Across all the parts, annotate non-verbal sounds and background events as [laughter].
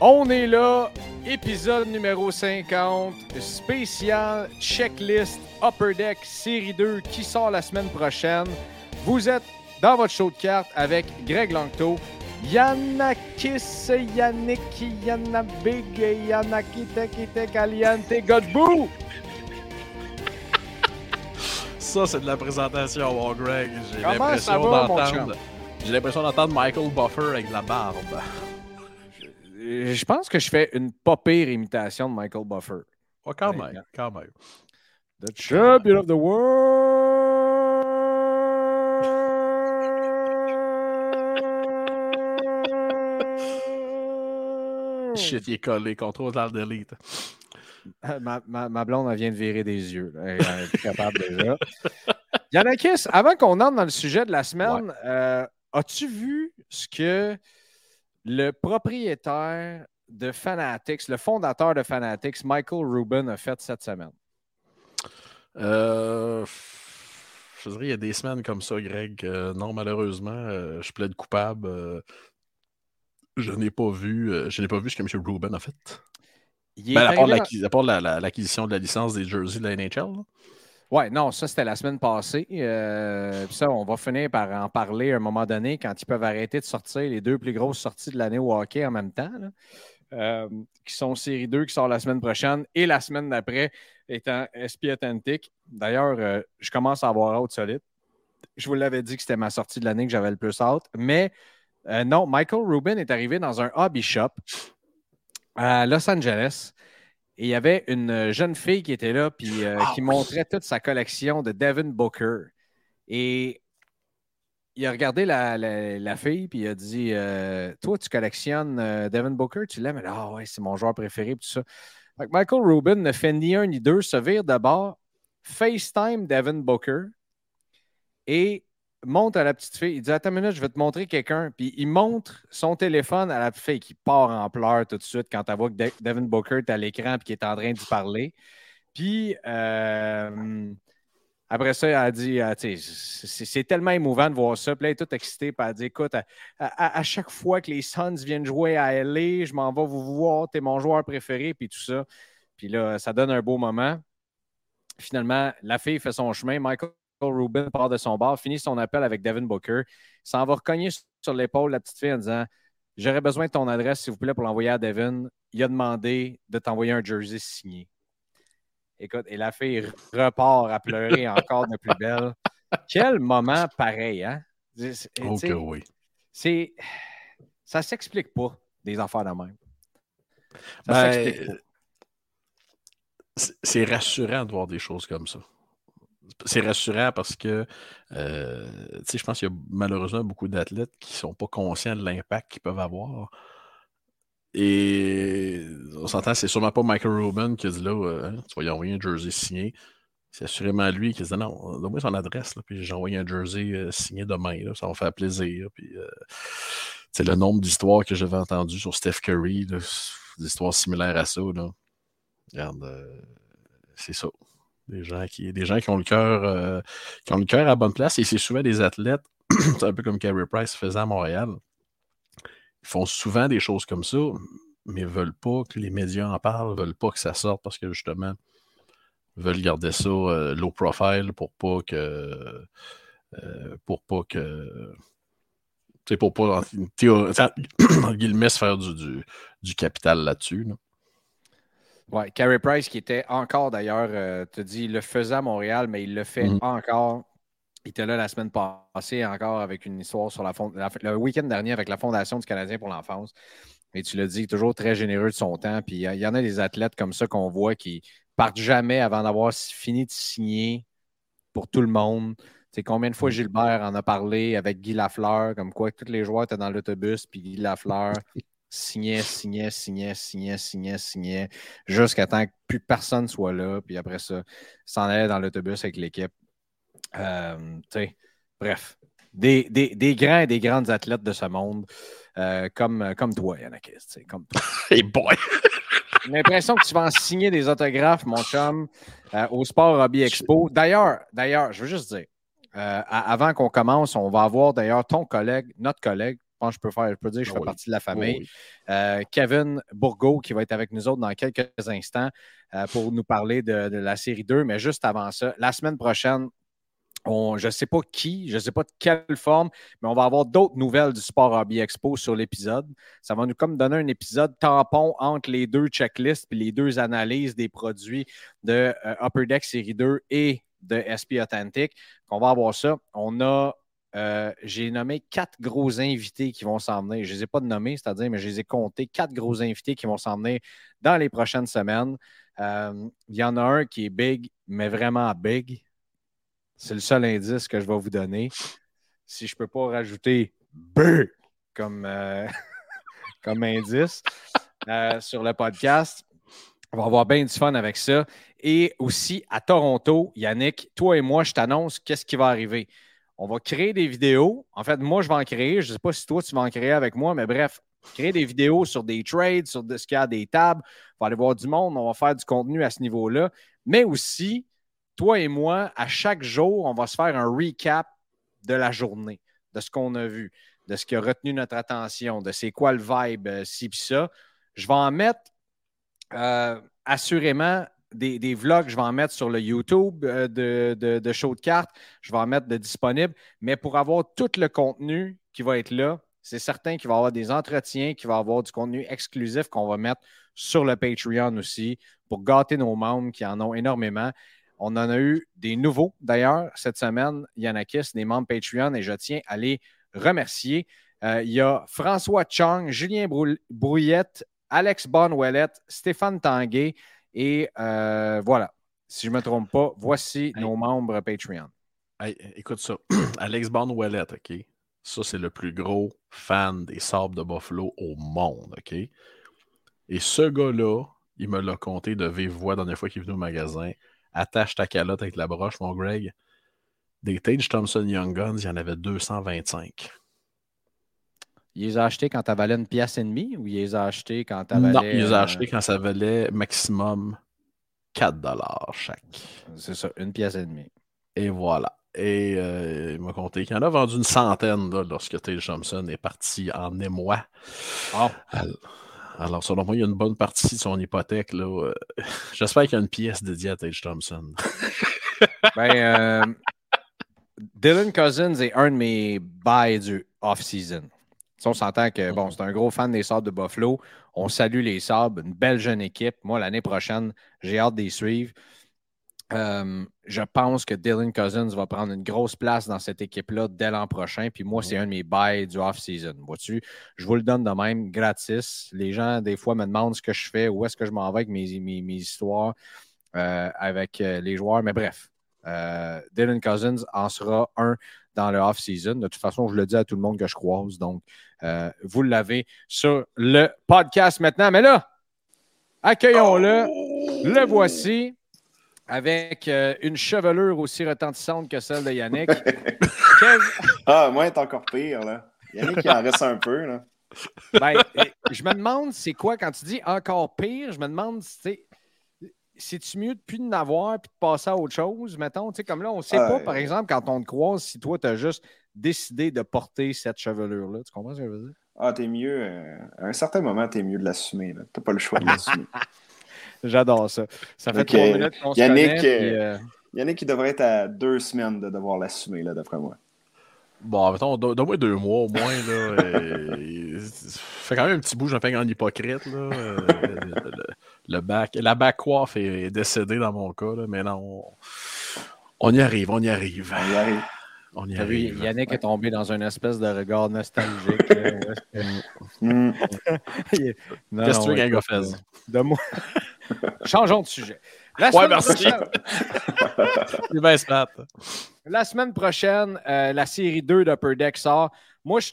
On est là, épisode numéro 50, spécial checklist Upper Deck série 2 qui sort la semaine prochaine. Vous êtes dans votre show de cartes avec Greg Langto, Yannakis, Yannick, Yannabig, Yannakite, Caliente, Godbout. Ça, c'est de la présentation, mon Greg. J'ai l'impression d'entendre. J'ai l'impression d'entendre Michael Buffer avec de la barbe. Je pense que je fais une pas pire imitation de Michael Buffer. Oh, quand Ouais, même, quand même. The champion of the world. [laughs] Shit, il est collé. Contrôle dans le delete. Ma, ma- ma blonde, elle vient de virer des yeux. là. Elle est plus capable déjà. Yannakis, avant qu'on entre dans le sujet de la semaine, euh, as-tu vu ce que le propriétaire de Fanatics, le fondateur de Fanatics, Michael Rubin, a fait cette semaine? Euh, je dirais, il y a des semaines comme ça, Greg. Euh, non, malheureusement, euh, je plaide coupable. Euh, je n'ai pas vu, euh, je n'ai pas vu ce que M. Rubin a fait. Ben, à part la- la- l'acquisition de la licence des jerseys de la NHL. là. Ouais, non, ça c'était la semaine passée. Euh, ça, on va finir par en parler à un moment donné quand ils peuvent arrêter de sortir les deux plus grosses sorties de l'année au hockey en même temps. Euh, qui sont série 2 qui sort la semaine prochaine et la semaine d'après étant SP Atlantic. D'ailleurs, euh, je commence à avoir hâte solide. Je vous l'avais dit que c'était ma sortie de l'année que j'avais le plus hâte. Mais non, Michael Rubin est arrivé dans un hobby shop à Los Angeles. Et il y avait une jeune fille qui était là, puis euh, Ah qui oui. montrait toute sa collection de Devin Booker. Et il a regardé la, la- la fille, puis il a dit euh, Toi, tu collectionnes euh, Devin Booker, tu l'aimes Ah ouais, c'est mon joueur préféré, puis tout ça. Fait que Michael Rubin ne fait ni un ni deux, se vire de bord, FaceTime Devin Booker et montre à la petite fille. Il dit Attends une minute, je vais te montrer quelqu'un. Puis il montre son téléphone à la petite fille qui part en pleurs tout de suite quand elle voit que De- Devin Booker est à l'écran et qu'il est en train d'y parler. Puis euh, après ça, elle a dit sais, c'est tellement émouvant de voir ça. Puis là, elle est toute excitée. Puis elle dit Écoute, à, à- à chaque fois que les Suns viennent jouer à LA, je m'en vais vous voir, t'es mon joueur préféré, puis tout ça. Puis là, ça donne un beau moment. Finalement, la fille fait son chemin. Michael Rubin part de son bar, finit son appel avec Devin Booker, s'en va recogner sur l'épaule la petite fille en disant J'aurais besoin de ton adresse, s'il vous plaît, pour l'envoyer à Devin. Il a demandé de t'envoyer un jersey signé. Écoute, et la fille repart à pleurer encore de plus belle. Quel moment pareil, hein? C'est- Oh oui. c'est. Ça s'explique pas, des affaires de même. Ça Ben, s'explique pas. c'est- c'est rassurant de voir des choses comme ça. C'est rassurant parce que, euh, je pense qu'il y a malheureusement beaucoup d'athlètes qui ne sont pas conscients de l'impact qu'ils peuvent avoir. Et on s'entend, c'est sûrement pas Michael Rubin qui a dit là, euh, tu vas y envoyer un jersey signé. C'est assurément lui qui a dit non, donne-moi son adresse, là, puis j'ai envoyé un jersey euh, signé demain, là, ça va faire plaisir. Puis, euh, c'est le nombre d'histoires que j'avais entendues sur Steph Curry, là, des histoires similaires à ça. Regarde, c'est ça. Des gens qui, des gens qui ont le cœur euh, qui ont le cœur à bonne place et c'est souvent des athlètes, [clears throat] c'est un peu comme Carey Price faisait à Montréal. Ils font souvent des choses comme ça, mais veulent pas que les médias en parlent, veulent pas que ça sorte parce que justement, veulent garder ça euh, low profile pour pas que. Euh, pour pas que. Sais, pour pas, en, [clears throat] guillemets, se faire du, du, capital là-dessus. Là. Oui, Carey Price, qui était encore d'ailleurs, euh, tu dis, il le faisait à Montréal, mais il le fait mm-hmm. encore. Il était là la semaine passée encore avec une histoire sur la, la le week-end dernier avec la Fondation du Canadien pour l'enfance. Et tu l'as dit, toujours très généreux de son temps. Puis il y en a des athlètes comme ça qu'on voit qui partent jamais avant d'avoir fini de signer pour tout le monde. C'est combien de fois mm. Gilbert en a parlé avec Guy Lafleur, comme quoi tous les joueurs étaient dans l'autobus, puis Guy Lafleur [laughs] signait, signait, signait, signait, signait, signait, jusqu'à temps que plus personne soit là, puis après ça, s'en allait dans l'autobus avec l'équipe. Euh, bref, des, des, grands et des grandes athlètes de ce monde, euh, comme, comme toi, Yannick. Comme toi. [laughs] hey boy! [laughs] J'ai l'impression que tu vas en signer des autographes, mon chum, euh, au Sport Hobby Expo. D'ailleurs, d'ailleurs, je veux juste dire, euh, avant qu'on commence, on va avoir d'ailleurs ton collègue, notre collègue, pense que je peux faire, je peux dire que je fais partie de la famille. Kevin Bourgault qui va être avec nous autres dans quelques instants pour nous parler de, de, la série 2. Mais juste avant ça, la semaine prochaine, je ne sais pas qui, je ne sais pas de quelle forme, mais on va avoir d'autres nouvelles du Sport Hobby Expo sur l'épisode. Ça va nous comme donner un épisode tampon entre les deux checklists et les deux analyses des produits de euh, Upper Deck Série 2 et de SP Authentic. On va avoir ça. On a, euh, j'ai nommé quatre gros invités qui vont s'en venir. Je ne les ai pas nommés, c'est-à-dire, mais je les ai comptés. Quatre gros invités qui vont s'en venir dans les prochaines semaines. Euh, il y en a un qui est big, mais vraiment big. C'est le seul indice que je vais vous donner. Si je ne peux pas rajouter B comme, euh, [laughs] comme indice sur le podcast, on va avoir bien du fun avec ça. Et aussi à Toronto, Yannick, toi et moi, je t'annonce qu'est-ce qui va arriver. On va créer des vidéos. En fait, moi, je vais en créer. Je ne sais pas si toi, tu vas en créer avec moi, mais bref, créer des vidéos sur des trades, sur ce qu'il y a des tables. On va aller voir du monde. On va faire du contenu à ce niveau-là. Mais aussi, toi et moi, à chaque jour, on va se faire un recap de la journée, de ce qu'on a vu, de ce qui a retenu notre attention, de c'est quoi le vibe, euh, ci puis ça. Je vais en mettre euh, assurément des, vlogs, je vais en mettre sur le YouTube euh, de, show de cartes, je vais en mettre de disponible, mais pour avoir tout le contenu qui va être là, c'est certain qu'il va y avoir des entretiens, qu'il va y avoir du contenu exclusif qu'on va mettre sur le Patreon aussi pour gâter nos membres qui en ont énormément. On en a eu des nouveaux d'ailleurs cette semaine, Yannakis, des membres Patreon, et je tiens à les remercier. Euh, il y a François Chong, Julien Brouillette, Alex Bonwellette, Stéphane Tanguay et euh, voilà. Si je ne me trompe pas, voici nos membres Patreon. écoute ça. [clears throat] Alex Bonwellette, OK? Ça, c'est le plus gros fan des sabres de Buffalo au monde, OK? Et ce gars-là, il me l'a compté de vive voix la dernière fois qu'il est venu au magasin attache ta calotte avec la broche, mon Greg. Des Tage Thompson Young Guns, il y en avait 225. Il les a achetés quand tu valait une pièce et demie ou il les a achetés quand tu valait. Non, il les a achetés quand ça valait maximum 4 dollars chaque. C'est ça, une pièce et demie. Et voilà. Et euh, il m'a compté qu'il en a vendu une centaine lorsque Tage Thompson est parti en émoi. Oh. Alors, selon moi, il y a une bonne partie de son hypothèque. Là. [laughs] J'espère qu'il y a une pièce dédiée à Tage Thompson. [laughs] ben, euh, Dylan Cousins est un de mes bails du off-season. On s'entend que bon, c'est un gros fan des Sabres de Buffalo. On salue les Sabres, une belle jeune équipe. Moi, l'année prochaine, j'ai hâte d'y suivre. Euh, je pense que Dylan Cousins va prendre une grosse place dans cette équipe-là dès l'an prochain. Puis moi, c'est un de mes bails du off-season. Vois-tu, je vous le donne de même, gratis. Les gens, des fois, me demandent ce que je fais, où est-ce que je m'en vais avec mes, mes, histoires euh, avec euh, les joueurs. Mais bref, Dylan Cousins en sera un dans le off-season. De toute façon, je le dis à tout le monde que je croise. Donc, vous l'avez sur le podcast maintenant. Mais là, accueillons-le. Le voici avec euh, une chevelure aussi retentissante que celle de Yannick. [laughs] Ah, moi, est encore pire, là. Yannick, il en reste un peu, là. Ben, je me demande, c'est quoi quand tu dis encore pire? Je me demande, c'est-tu mieux de plus de n'avoir et de passer à autre chose? Mettons, tu sais, comme là, on ne sait pas, par exemple, quand on te croise, si toi, tu as juste décidé de porter cette chevelure-là. Tu comprends ce que je veux dire? Ah, t'es mieux. Euh, à un certain moment, t'es mieux de l'assumer. T'as pas le choix de l'assumer. [laughs] J'adore ça. Ça fait trois minutes qu'on se connaît. puis, euh, Yannick, qui devrait être à deux semaines de devoir l'assumer, là, d'après moi. Bon, mettons, don- donne-moi deux mois au moins. Là, [laughs] euh, ça fait quand même un petit bout, j'en fais un hypocrite. Là, euh, le, bac, la back coiffe est, est décédée dans mon cas, là, mais non, on, on y arrive, on y arrive. On y arrive. On y vu. Yannick est tombé dans une espèce de regard nostalgique. [laughs] [laughs] Non, Qu'est-ce que tu veux fasse? De moi. [laughs] Changeons de sujet. La Ouais, semaine merci. prochaine- C'est bien smart. La semaine prochaine, euh, la série 2 d'Upper Deck sort. Moi, je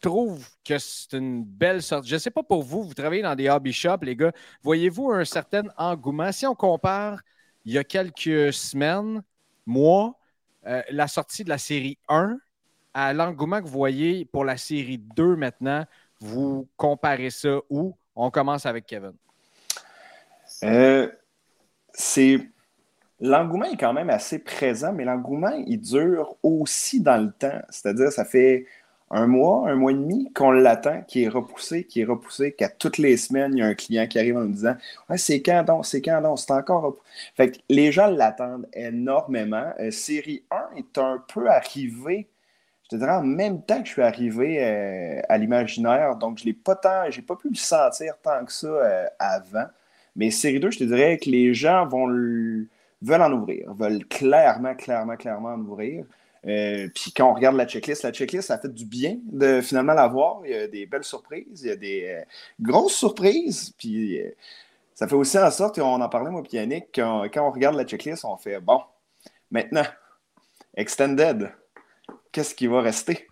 trouve que c'est une belle sorte. Je ne sais pas pour vous, vous travaillez dans des hobby shops, les gars. Voyez-vous un certain engouement? Si on compare il y a quelques semaines, mois, euh, la sortie de la série 1 à l'engouement que vous voyez pour la série 2 maintenant, vous comparez ça où? On commence avec Kevin. Euh, c'est. L'engouement est quand même assez présent, mais l'engouement, il dure aussi dans le temps. C'est-à-dire, ça fait un mois, un mois et demi qu'on l'attend, qui est repoussé, qui est repoussé, qu'à toutes les semaines, il y a un client qui arrive en nous disant c'est quand donc, c'est quand donc, c'est encore repoussé. Fait que les gens l'attendent énormément. Euh, série 1 est un peu arrivé, je te dirais, en même temps que je suis arrivé euh, à l'imaginaire, donc je l'ai pas tant, j'ai pas pu le sentir tant que ça euh, avant. Mais série 2, je te dirais que les gens vont le- veulent en ouvrir, veulent clairement, clairement, clairement en ouvrir. Euh, puis quand on regarde la checklist, la checklist, ça fait du bien de finalement la voir. Il y a des belles surprises, il y a des euh, grosses surprises. Puis euh, ça fait aussi en sorte, et on en parlait moi et Yannick, quand on regarde la checklist, on fait bon, maintenant, Extended, qu'est-ce qui va rester?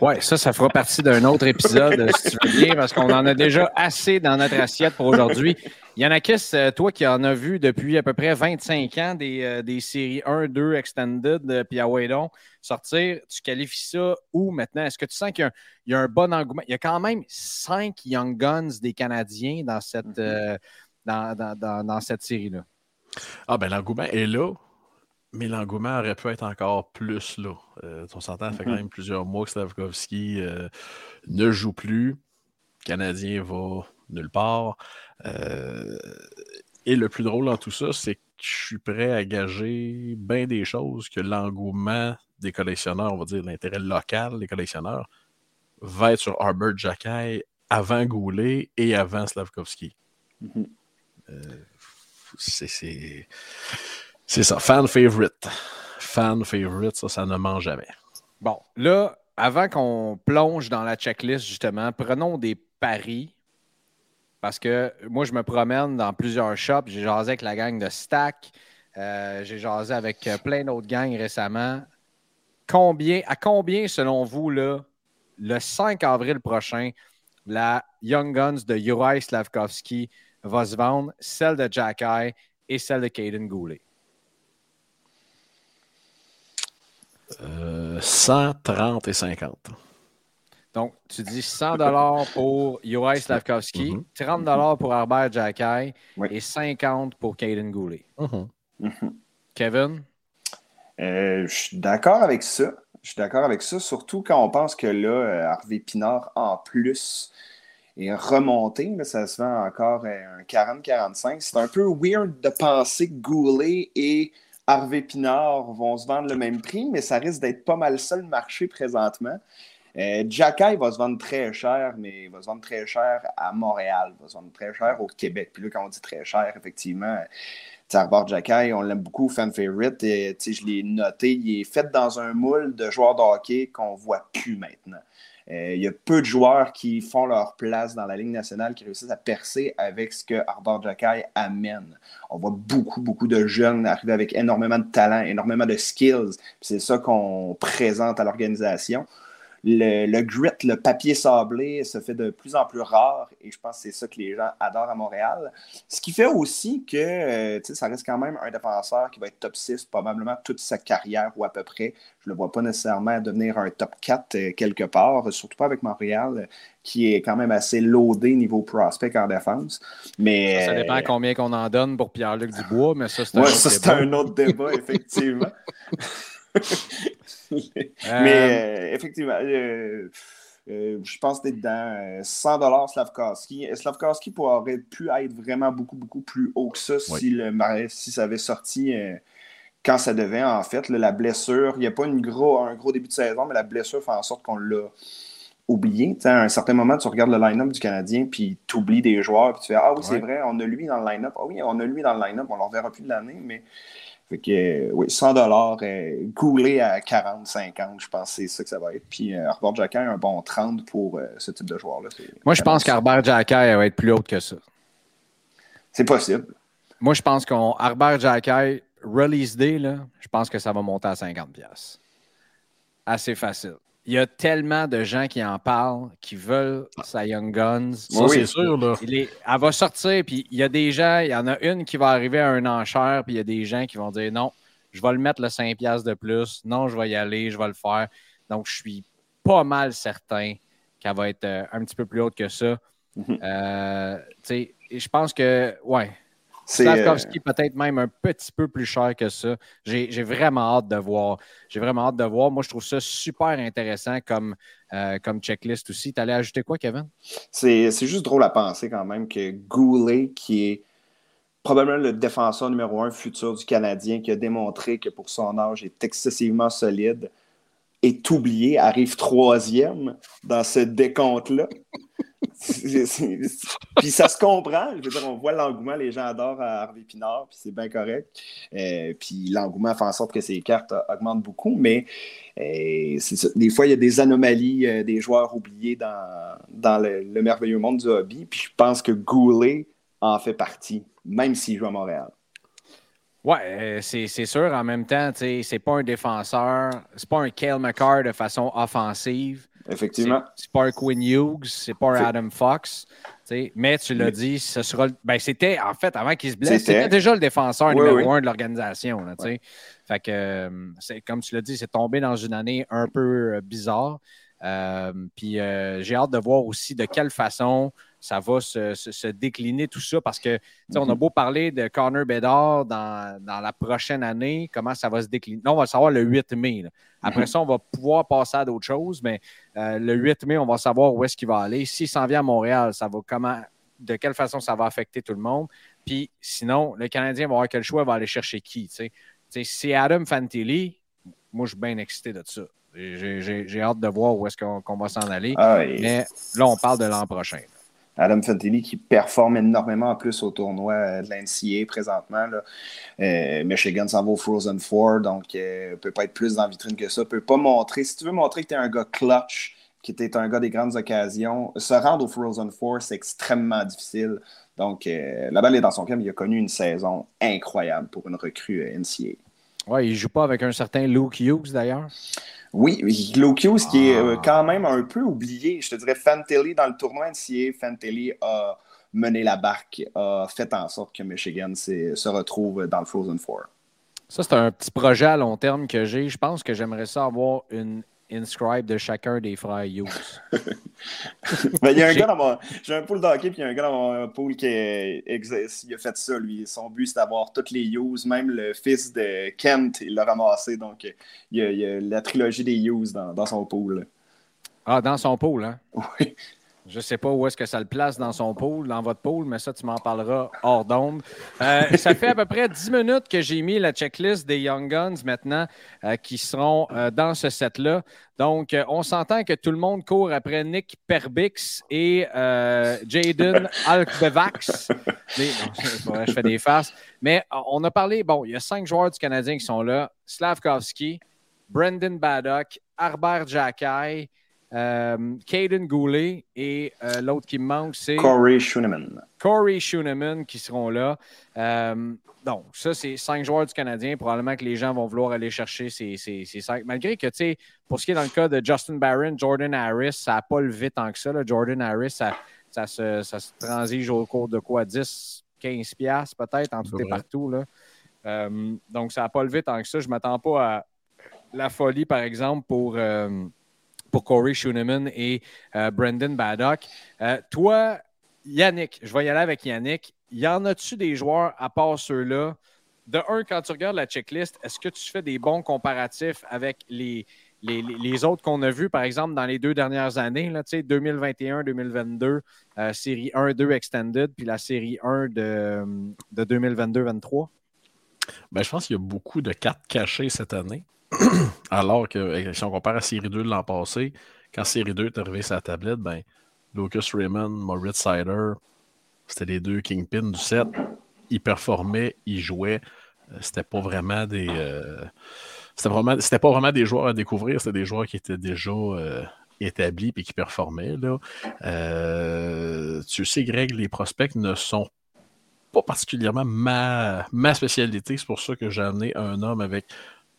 Ouais, ça, ça fera partie d'un autre épisode, si tu veux bien, parce qu'on en a déjà assez dans notre assiette pour aujourd'hui. Yanakis, euh, toi qui en as vu depuis à peu près 25 ans des, euh, des séries 1, 2 Extended, euh, puis à Waydon sortir, tu qualifies ça où maintenant? Est-ce que tu sens qu'il y a un, il y a un bon engouement? Il y a quand même cinq Young Guns des Canadiens dans cette, euh, dans, dans- dans- dans cette série-là. Ah, ben l'engouement est là, mais l'engouement aurait pu être encore plus là. Euh, on s'entend, ça fait quand Mhm. même plusieurs mois que Slavkovski euh, ne joue plus. Le Canadien va nulle part. Euh, et le plus drôle dans tout ça, c'est que je suis prêt à gager bien des choses que l'engouement des collectionneurs, on va dire l'intérêt local des collectionneurs, va être sur Arbor Jackay avant Goulet et avant Slavkovski. Mhm. Euh, c'est- c'est ça, fan favorite. Fan favorite, ça, ça ne ment jamais. Bon, là, avant qu'on plonge dans la checklist, justement, prenons des paris. Parce que moi, je me promène dans plusieurs shops. J'ai jasé avec la gang de Stack. Euh, J'ai jasé avec euh, plein d'autres gangs récemment. Combien, à combien, selon vous, là, le 5 avril prochain, la Young Guns de Uri Slavkovski va se vendre, celle de Jack Eye et celle de Caden Goulet? Euh, 130 et 50. Donc, tu dis 100 pour Uri Slavkovski, Mhm. 30 pour Herbert Jackay Oui. et 50 pour Caden Goulet. Mhm. Kevin? Euh, je suis d'accord avec ça. Je suis d'accord avec ça, surtout quand on pense que là, euh, Harvey Pinard, en plus, est remonté. Là, ça se vend encore euh, un 40-45. C'est un peu weird de penser que Goulet et Harvey Pinard vont se vendre le même prix, mais ça risque d'être pas mal ça le marché présentement. Euh, va se vendre très cher, mais il va se vendre très cher à Montréal, il va se vendre très cher au Québec. Puis là, quand on dit très cher, effectivement, Arbor Jackay, on l'aime beaucoup, fan favorite. Et, je l'ai noté, il est fait dans un moule de joueurs de hockey qu'on voit plus maintenant. Euh, il y a peu de joueurs qui font leur place dans la Ligue nationale, qui réussissent à percer avec ce que Arbor Jackay amène. On voit beaucoup, beaucoup de jeunes arriver avec énormément de talent, énormément de skills. C'est ça qu'on présente à l'organisation. Le, le grit, le papier sablé se fait de plus en plus rare et je pense que c'est ça que les gens adorent à Montréal. Ce qui fait aussi que euh, ça reste quand même un défenseur qui va être top 6 probablement toute sa carrière ou à peu près. Je ne le vois pas nécessairement devenir un top 4 euh, quelque part, surtout pas avec Montréal qui est quand même assez loadé niveau prospect en défense. Mais, Ça, ça dépend euh, combien qu'on en donne pour Pierre-Luc Dubois, mais ça, c'est un Ouais, un autre débat, effectivement. [laughs] Euh, Mais euh, effectivement, euh, Euh, je pense que dedans. 100 Slavkowski. Slavkowski pourrait pu être vraiment beaucoup, beaucoup plus haut que ça si, le, si ça avait sorti quand ça devait, en fait. la blessure, il n'y a pas une gros, un gros début de saison, mais la blessure fait en sorte qu'on l'a oublié. à un certain moment, tu regardes le line-up du Canadien, puis tu oublies des joueurs, puis tu fais Ah oui, c'est vrai, on a lui dans le line-up. Ah oui, on a lui dans le line-up, on ne le reverra plus de l'année, mais. Fait que, oui, 100 dollars euh, goulé à 40, 50, je pense que c'est ça que ça va être. Puis euh, Arbor a un bon 30 pour euh, ce type de joueur-là. Moi, je pense qu'Arbor Jacky va être plus haute que ça. C'est possible. Moi, je pense qu'on Jacky, release day, là, je pense que ça va monter à 50$. Assez facile il y a tellement de gens qui en parlent, qui veulent sa Young Guns. Ça, c'est sûr. Là. elle va sortir, puis il y a des gens, il y en a une qui va arriver à un enchère, puis il y a des gens qui vont dire non, je vais le mettre le 5$ de plus, non, je vais y aller, je vais le faire. Donc, je suis pas mal certain qu'elle va être euh, un petit peu plus haute que ça. Mhm. Euh, je pense que, ouais, Slavkovski euh, peut-être même un petit peu plus cher que ça. J'ai vraiment hâte de voir. J'ai vraiment hâte de voir. Moi, je trouve ça super intéressant comme, euh, comme checklist aussi. Tu allais ajouter quoi, Kevin? C'est juste drôle à penser quand même que Goulet, qui est probablement le défenseur numéro un futur du Canadien, qui a démontré que pour son âge est excessivement solide, est oublié, arrive troisième dans ce décompte-là. Puis ça se comprend. Je veux dire, on voit l'engouement, les gens adorent Harvey Pinard, puis c'est bien correct. Euh, puis l'engouement fait en sorte que ses cartes augmentent beaucoup, mais euh, des fois, il y a des anomalies, euh, des joueurs oubliés dans, le, merveilleux monde du hobby. Puis je pense que Goulet en fait partie, même s'il joue à Montréal. Ouais, c'est sûr. En même temps, c'est pas un défenseur, c'est pas un Kale McCarr de façon offensive. Effectivement. C'est pas Quinn Hughes, c'est pas Adam Fox. Mais tu l'as dit, ce sera. Ben, c'était, en fait, avant qu'il se blesse, c'était déjà le défenseur numéro un de l'organisation. Fait que, euh, comme tu l'as dit, c'est tombé dans une année un peu euh, bizarre. Euh, puis j'ai hâte de voir aussi de quelle façon ça va se, décliner tout ça parce que on a mhm. beau parler de Connor Bedard dans, la prochaine année, comment ça va se décliner. Non, on va le savoir le 8 mai. Après mhm. ça, on va pouvoir passer à d'autres choses, mais euh, le 8 mai, on va savoir où est-ce qu'il va aller. S'il s'en vient à Montréal, ça va comment, de quelle façon ça va affecter tout le monde. Puis sinon, le Canadien va avoir quel choix, va aller chercher qui. Si c'est Adam Fantilli, moi je suis bien excité de ça. J'ai hâte de voir où est-ce qu'on va s'en aller. Ah mais là, on parle de l'an prochain. Adam Fantilli qui performe énormément en plus au tournoi euh, de l'NCA présentement. Là. Euh, Michigan s'en va au Frozen Four, donc ne euh, peut pas être plus dans la vitrine que ça. Peut pas montrer. Si tu veux montrer que tu es un gars clutch, qui était un gars des grandes occasions, se rendre au Frozen Four, c'est extrêmement difficile. Donc la balle est dans son camp, il a connu une saison incroyable pour une recrue NCA. Oui, il joue pas avec un certain Luke Hughes d'ailleurs. Oui, Hughes qui est euh, quand même un peu oublié. Je te dirais, Fantilli, dans le tournoi NCA, Fantilli a mené la barque, a fait en sorte que Michigan se retrouve dans le Frozen Four. Ça, c'est un petit projet à long terme que j'ai. Je pense que j'aimerais ça avoir une inscribe de chacun des frères Hughes. [laughs] Ben, il y a un gars dans mon. J'ai un pool d'hockey, puis il y a un gars dans mon pool qui existe. Il a fait ça, lui. Son but, c'est d'avoir toutes les Hughes. Même le fils de Kent, il l'a ramassé. Donc, il y, a, la trilogie des Hughes dans, dans son pool. Ah, dans son pool, hein? [laughs] Oui. Je ne sais pas où est-ce que ça le place dans son pool, dans votre pool, mais ça, tu m'en parleras hors d'onde. Euh, [laughs] ça fait à peu près 10 minutes que j'ai mis la checklist des Young Guns maintenant euh, qui seront euh, dans ce set-là. Donc, on s'entend que tout le monde court après Nick Perbix et Jaden [laughs] Alkbevax. je fais des farces. Mais on a parlé, bon, il y a cinq joueurs du Canadien qui sont là. Slavkovski, Brendan Baddock, Harbert Jacky, euh, Caden Goulet et euh, l'autre qui me manque, c'est. Corey Schooneman. Corey Schooneman qui seront là. Euh, donc, ça, c'est cinq joueurs du Canadien. Probablement que les gens vont vouloir aller chercher ces, ces, cinq. Malgré que, tu sais, pour ce qui est dans le cas de Justin Barron, Jordan Harris, ça n'a pas levé tant que ça. Jordan Harris, ça, ça, se, ça, se, transige au cours de quoi? 10, 15 piastres peut-être en tout et partout. Là. donc, ça n'a pas levé tant que ça. Je ne m'attends pas à la folie, par exemple, pour pour Corey Schooneman et euh, Brendan Baddock. Euh, toi, Yannick, je vais y aller avec Yannick. Y en a-tu des joueurs à part ceux-là? De un, quand tu regardes la checklist, est-ce que tu fais des bons comparatifs avec les, les, autres qu'on a vus, par exemple, dans les deux dernières années, 2021-2022, euh, série 1-2 Extended, puis la série 1 de, de 2022-23? Ben, je pense qu'il y a beaucoup de cartes cachées cette année. [clears throat] Alors que si on compare à série 2 de l'an passé, quand série 2 est arrivé la tablette, ben, Lucas Raymond, Moritz Sider, c'était les deux kingpins du set. Ils performaient, ils jouaient. Euh, c'était pas vraiment des. Euh, c'était, pas vraiment des joueurs à découvrir, c'était des joueurs qui étaient déjà euh, établis et qui performaient. Tu sais, Greg, les prospects ne sont pas particulièrement ma spécialité. C'est pour ça que j'ai amené un homme avec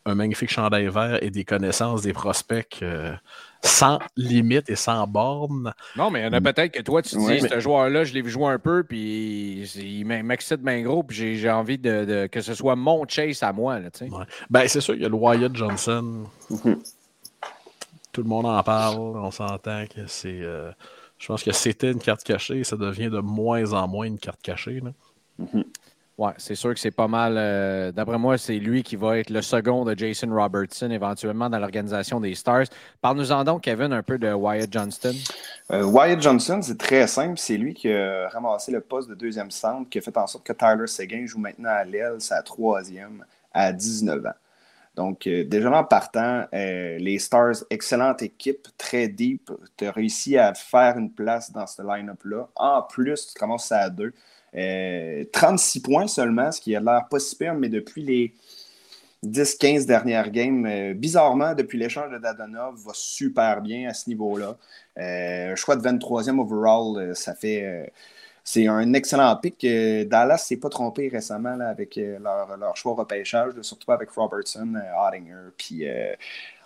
un magnifique chandail vert et des connaissances des prospects euh, sans limite et sans borne. Non, mais il y en a peut-être que toi, tu te dis, ce joueur-là, je l'ai vu jouer un peu, puis il m'excite bien gros, puis j'ai envie de, que ce soit mon chase à moi. Là, Ben, c'est sûr, il y a le Wyatt Johnson. Tout le monde en parle. On s'entend que c'est. Euh, je pense que c'était une carte cachée, ça devient de moins en moins une carte cachée. Là. Oui, c'est sûr que c'est pas mal. Euh, d'après moi, c'est lui qui va être le second de Jason Robertson éventuellement dans l'organisation des Stars. Parle-nous-en donc, Kevin, un peu de Wyatt Johnston. Euh, Wyatt Johnson, c'est très simple. C'est lui qui a ramassé le poste de deuxième centre, qui a fait en sorte que Tyler Seguin joue maintenant à l'aile, sa troisième, à 19 ans. Donc, euh, déjà en partant, les Stars, excellente équipe, très deep. Tu as réussi à faire une place dans ce line-up-là. En plus, tu commences à deux. 36 euh, points seulement, ce qui a l'air pas si pire, mais depuis les 10-15 dernières games, euh, bizarrement, depuis l'échange de Dadonov, va super bien à ce niveau-là. Euh, choix de 23e overall, ça fait. c'est un excellent pick. Dallas s'est pas trompé récemment avec leur, leur, choix repêchage, surtout avec Robertson, Ottinger, puis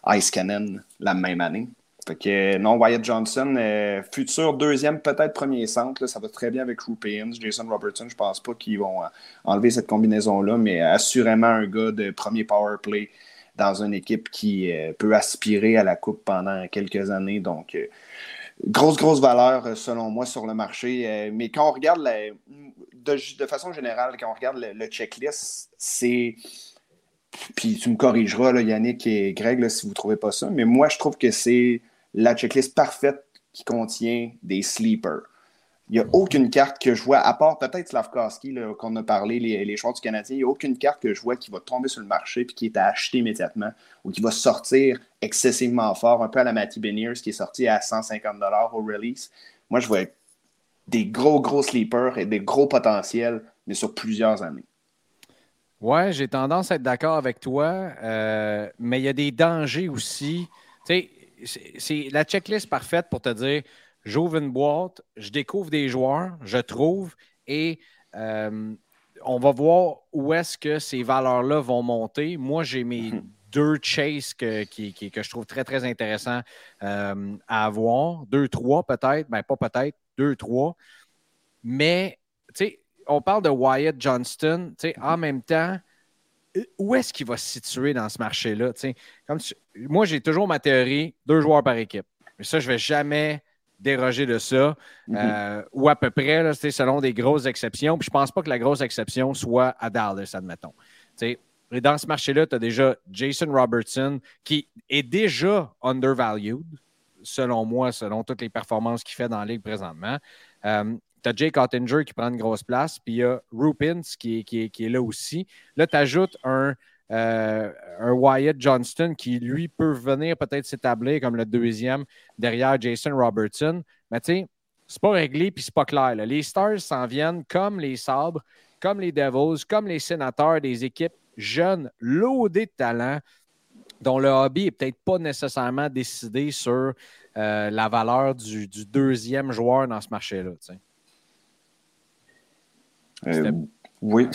Ice Cannon la même année. Fait que non, Wyatt Johnson, euh, futur deuxième, peut-être premier centre, ça va très bien avec Rupert Jason Robertson, je pense pas qu'ils vont euh, enlever cette combinaison-là, mais assurément un gars de premier power play dans une équipe qui euh, peut aspirer à la coupe pendant quelques années. Donc, grosse, grosse valeur selon moi sur le marché. mais quand on regarde de, façon générale, quand on regarde le, checklist, c'est puis tu me corrigeras, Yannick et Greg, si vous ne trouvez pas ça, mais moi, je trouve que c'est la checklist parfaite qui contient des sleepers. Il n'y a aucune carte que je vois, à part peut-être Slavkowski, qu'on a parlé, les, les joueurs du Canadien, il n'y a aucune carte que je vois qui va tomber sur le marché et qui est à acheter immédiatement ou qui va sortir excessivement fort, un peu à la Matty Beniers qui est sorti à 150 au release. Moi, je vois des gros, gros sleepers et des gros potentiels, mais sur plusieurs années. Ouais, j'ai tendance à être d'accord avec toi, euh, mais il y a des dangers aussi. Tu sais, c'est la checklist parfaite pour te dire j'ouvre une boîte, je découvre des joueurs, je trouve et euh, on va voir où est-ce que ces valeurs-là vont monter. Moi, j'ai mes mhm. deux chases que, que je trouve très, très intéressants euh, à avoir. Deux, trois peut-être, mais ben, pas peut-être, deux, trois. Mais, tu sais, on parle de Wyatt Johnston, tu sais, en même temps, où est-ce qu'il va se situer dans ce marché-là? Comme moi, j'ai toujours ma théorie, deux joueurs par équipe. Mais ça, je ne vais jamais déroger de ça. Mhm. Euh, ou à peu près, là, selon des grosses exceptions. Puis je ne pense pas que la grosse exception soit à Dallas, admettons. et dans ce marché-là, tu as déjà Jason Robertson qui est déjà undervalued, selon moi, selon toutes les performances qu'il fait dans la ligue présentement. Euh, tu as Jake Ottinger qui prend une grosse place, puis il y a Rupins qui est, qui, est, là aussi. Là, tu ajoutes un, euh, un Wyatt Johnston qui, lui, peut venir peut-être s'établir comme le deuxième derrière Jason Robertson. Mais tu sais, c'est pas réglé puis c'est pas clair. Les Stars s'en viennent comme les Sabres, comme les Devils, comme les Sénateurs, des équipes jeunes, loadées de talent, dont le hobby n'est peut-être pas nécessairement décidé sur euh, la valeur du, deuxième joueur dans ce marché-là. Euh, oui.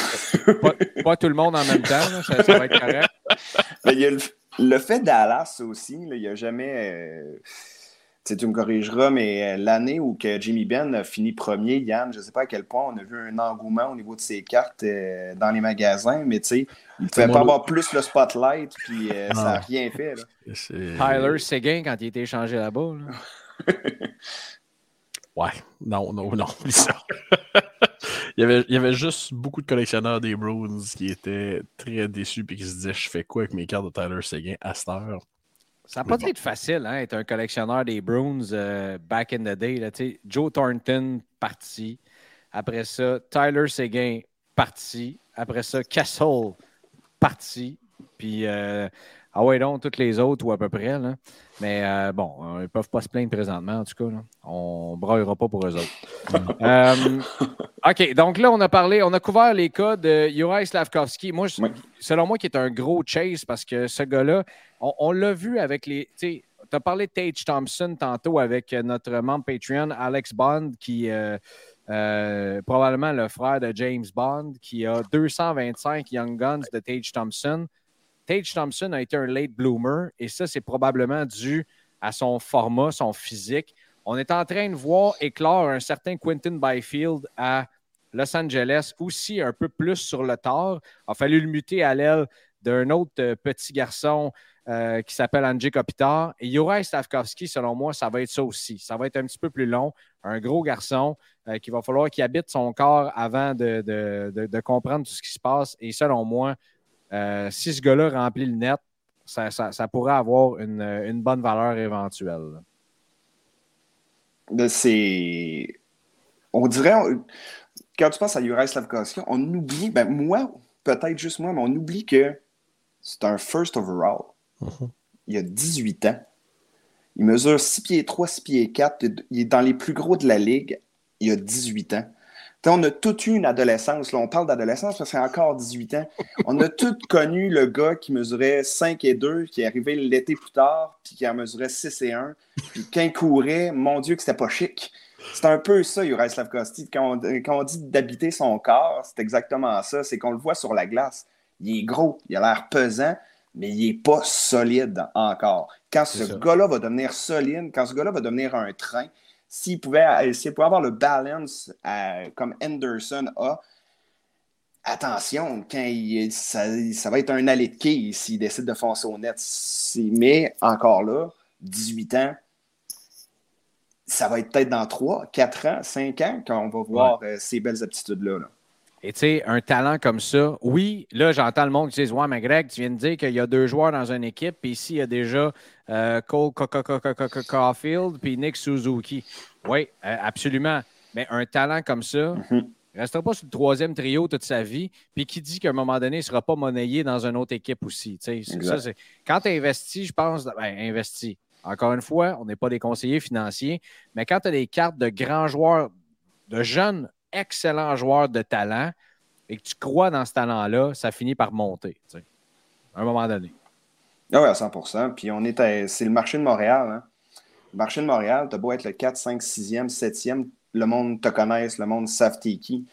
[laughs] pas, tout le monde en même temps, ça, va être correct. [laughs] il y a le, fait Dallas aussi, il n'y a jamais. Euh, tu me corrigeras, mais euh, l'année où que Jimmy Ben a fini premier, Yann, je ne sais pas à quel point on a vu un engouement au niveau de ses cartes dans les magasins, mais tu sais, il ne pouvait pas avoir plus le spotlight, puis ça n'a rien fait. Tyler Seguin quand il était échangé là-bas. [laughs] ouais, non, non, non, ça. Il, y avait, il y avait juste beaucoup de collectionneurs des Bruins qui étaient très déçus et qui se disaient Je fais quoi avec mes cartes de Tyler Seguin à cette heure? Ça n'a pas facile, hein, être un collectionneur des Bruins euh, back in the day. Là, Joe Thornton, parti. Après ça, Tyler Seguin, parti. Après ça, Castle, parti. Puis, euh, ah ouais, donc, toutes les autres, ou à peu près. Là. Mais euh, bon, ils ne peuvent pas se plaindre présentement, en tout cas. Là. On ne braillera pas pour eux autres. [laughs] OK, donc là, on a parlé, on a couvert les cas de Juraj Slavkovski. Moi, selon moi, qui est un gros chase parce que ce gars-là, on, l'a vu avec les. Tu as parlé de Tage Thompson tantôt avec notre membre Patreon, Alex Bond, qui est euh, probablement le frère de James Bond, qui a 225 Young Guns de Tage Thompson. Tage Thompson a été un late bloomer et ça, c'est probablement dû à son format, son physique. On est en train de voir éclore un certain Quentin Byfield à Los Angeles, aussi un peu plus sur le tard. Il a fallu le muter à l'aile d'un autre euh, petit garçon euh, qui s'appelle Andrzej Kopitar. Et Juraj Stavkovski, selon moi, ça va être ça aussi. Ça va être un petit peu plus long. Un gros garçon euh, qui va falloir qu'il habite son corps avant de, comprendre tout ce qui se passe. Et selon moi, si ce gars-là remplit le net, ça, pourrait avoir une, bonne valeur éventuelle. C'est. On dirait quand tu penses à Juraj Slavkovski, on oublie, ben moi, peut-être juste moi, mais on oublie que c'est un first overall. Uh-huh. Il a 18 ans. Il mesure 6 pieds 3, 6 pieds 4. Il est dans les plus gros de la ligue. Il a 18 ans. On a tout eu une adolescence. Là, on parle d'adolescence parce que c'est encore 18 ans. On a tous [laughs] connu le gars qui mesurait 5 et 2, qui est arrivé l'été plus tard, puis qui en mesurait 6 et 1. Puis quand il courait, mon Dieu, que c'était pas chic. C'est un peu ça, Juraj Slavkovski. Quand on, dit d'habiter son corps, c'est exactement ça. C'est qu'on le voit sur la glace. Il est gros, il a l'air pesant, mais il n'est pas solide encore. Quand ce gars-là va devenir solide, quand ce gars-là va devenir un train, s'il pouvait, pouvait avoir le balance euh, comme Anderson a, attention, quand ça, va être un allée de quai s'il décide de foncer au net. Mais encore là, 18 ans, ça va être peut-être dans 3, 4 ans, 5 ans qu'on va voir euh, ces belles aptitudes-là. Et tu sais, un talent comme ça, oui, là, j'entends le monde qui dit Ouais, mais Greg, tu viens de dire qu'il y a deux joueurs dans une équipe, puis ici, il y a déjà euh, Cole Caulfield puis Nick Suzuki. Oui, euh, absolument. Mais un talent comme ça, il ne restera pas sur le troisième trio toute sa vie, puis qui dit qu'à un moment donné, il ne sera pas monnayé dans une autre équipe aussi. Ça, quand tu investis, je pense, ben, investi. Encore une fois, on n'est pas des conseillers financiers, mais quand tu as des cartes de grands joueurs, de jeunes, excellents joueurs de talent, et que tu crois dans ce talent-là, ça finit par monter, à un moment donné. Ah oui, à 100% Puis on est c'est le marché de Montréal. Hein. Le marché de Montréal, tu as beau être le 4, 5, 6e, 7e, le monde te connaisse, le monde savent t'es qui.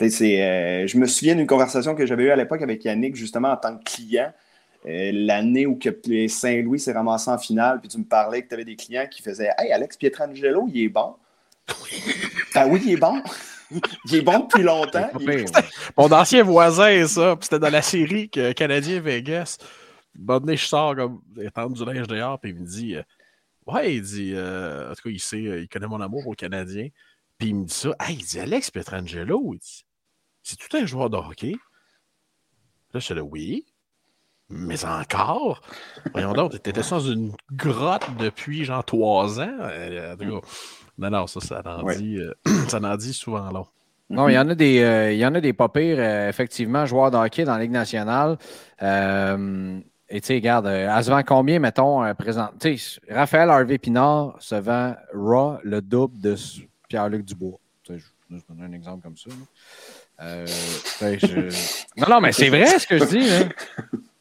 Euh, je me souviens d'une conversation que j'avais eue à l'époque avec Yannick, justement en tant que client. Euh, l'année où Saint-Louis s'est ramassé en finale, puis tu me parlais que tu avais des clients qui faisaient Hey, Alex Pietrangelo, il est bon. ben [laughs] oui, il est bon. Il est bon depuis longtemps. Mon ancien voisin, ça, c'était dans la série que Canadien Vegas. Bonnet, je sors comme étendre du linge dehors, puis il me dit euh, Ouais, il dit euh, En tout cas, il sait, il connaît mon amour au Canadien. Puis il me dit ça. Hey, il dit Alex Pietrangelo, il dit C'est tout un joueur de hockey? Là, je suis là Oui. Mais encore? Voyons donc, t'étais dans une grotte depuis genre trois ans. Euh, non, non, ça, ça en, dit, euh, [clears throat] ça en dit souvent long. Non, il y en a des, euh, il y en a des pas pires, effectivement, joueurs de hockey dans la Ligue nationale. et tu sais, regarde, elle se vend combien, mettons, présent? Tu sais, Raphaël Harvey Pinard se vend raw le double de Pierre-Luc Dubois. je vais donner un exemple comme ça. [laughs] Non, non, mais c'est vrai ce que je dis.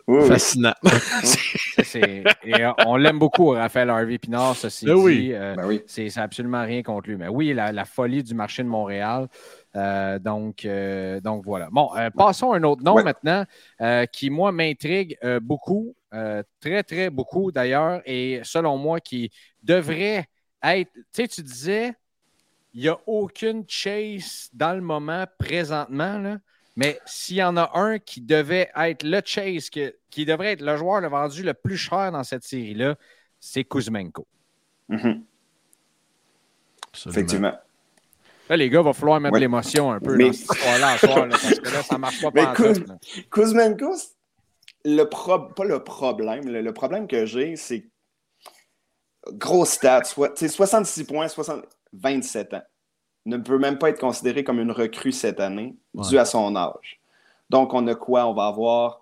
Fascinant. [laughs] Et euh, on l'aime beaucoup, Raphaël Harvey Pinard, ceci ben oui. Euh, ben c'est absolument rien contre lui. Mais oui, la, folie du marché de Montréal. Euh, donc, donc voilà. Bon, passons à un autre nom maintenant qui, moi, m'intrigue beaucoup, très, très beaucoup d'ailleurs, et selon moi, qui devrait être. Tu sais, tu disais, il n'y a aucune chase dans le moment présentement. Là. Mais s'il y en a un qui devait être le chase, qui, devrait être le joueur le vendu le plus cher dans cette série-là, c'est Kuzmenko. Mm-hmm. Effectivement. Là, les gars, il va falloir mettre l'émotion un peu dans cette histoire-là, parce que là, ça ne marche pas. pas Kuz... Kuzmenko, le pas le problème. Le, problème que j'ai, c'est gros stats, 66 points, 27 ans. Ne peut même pas être considéré comme une recrue cette année, dû à son âge. Donc, on a quoi? On va avoir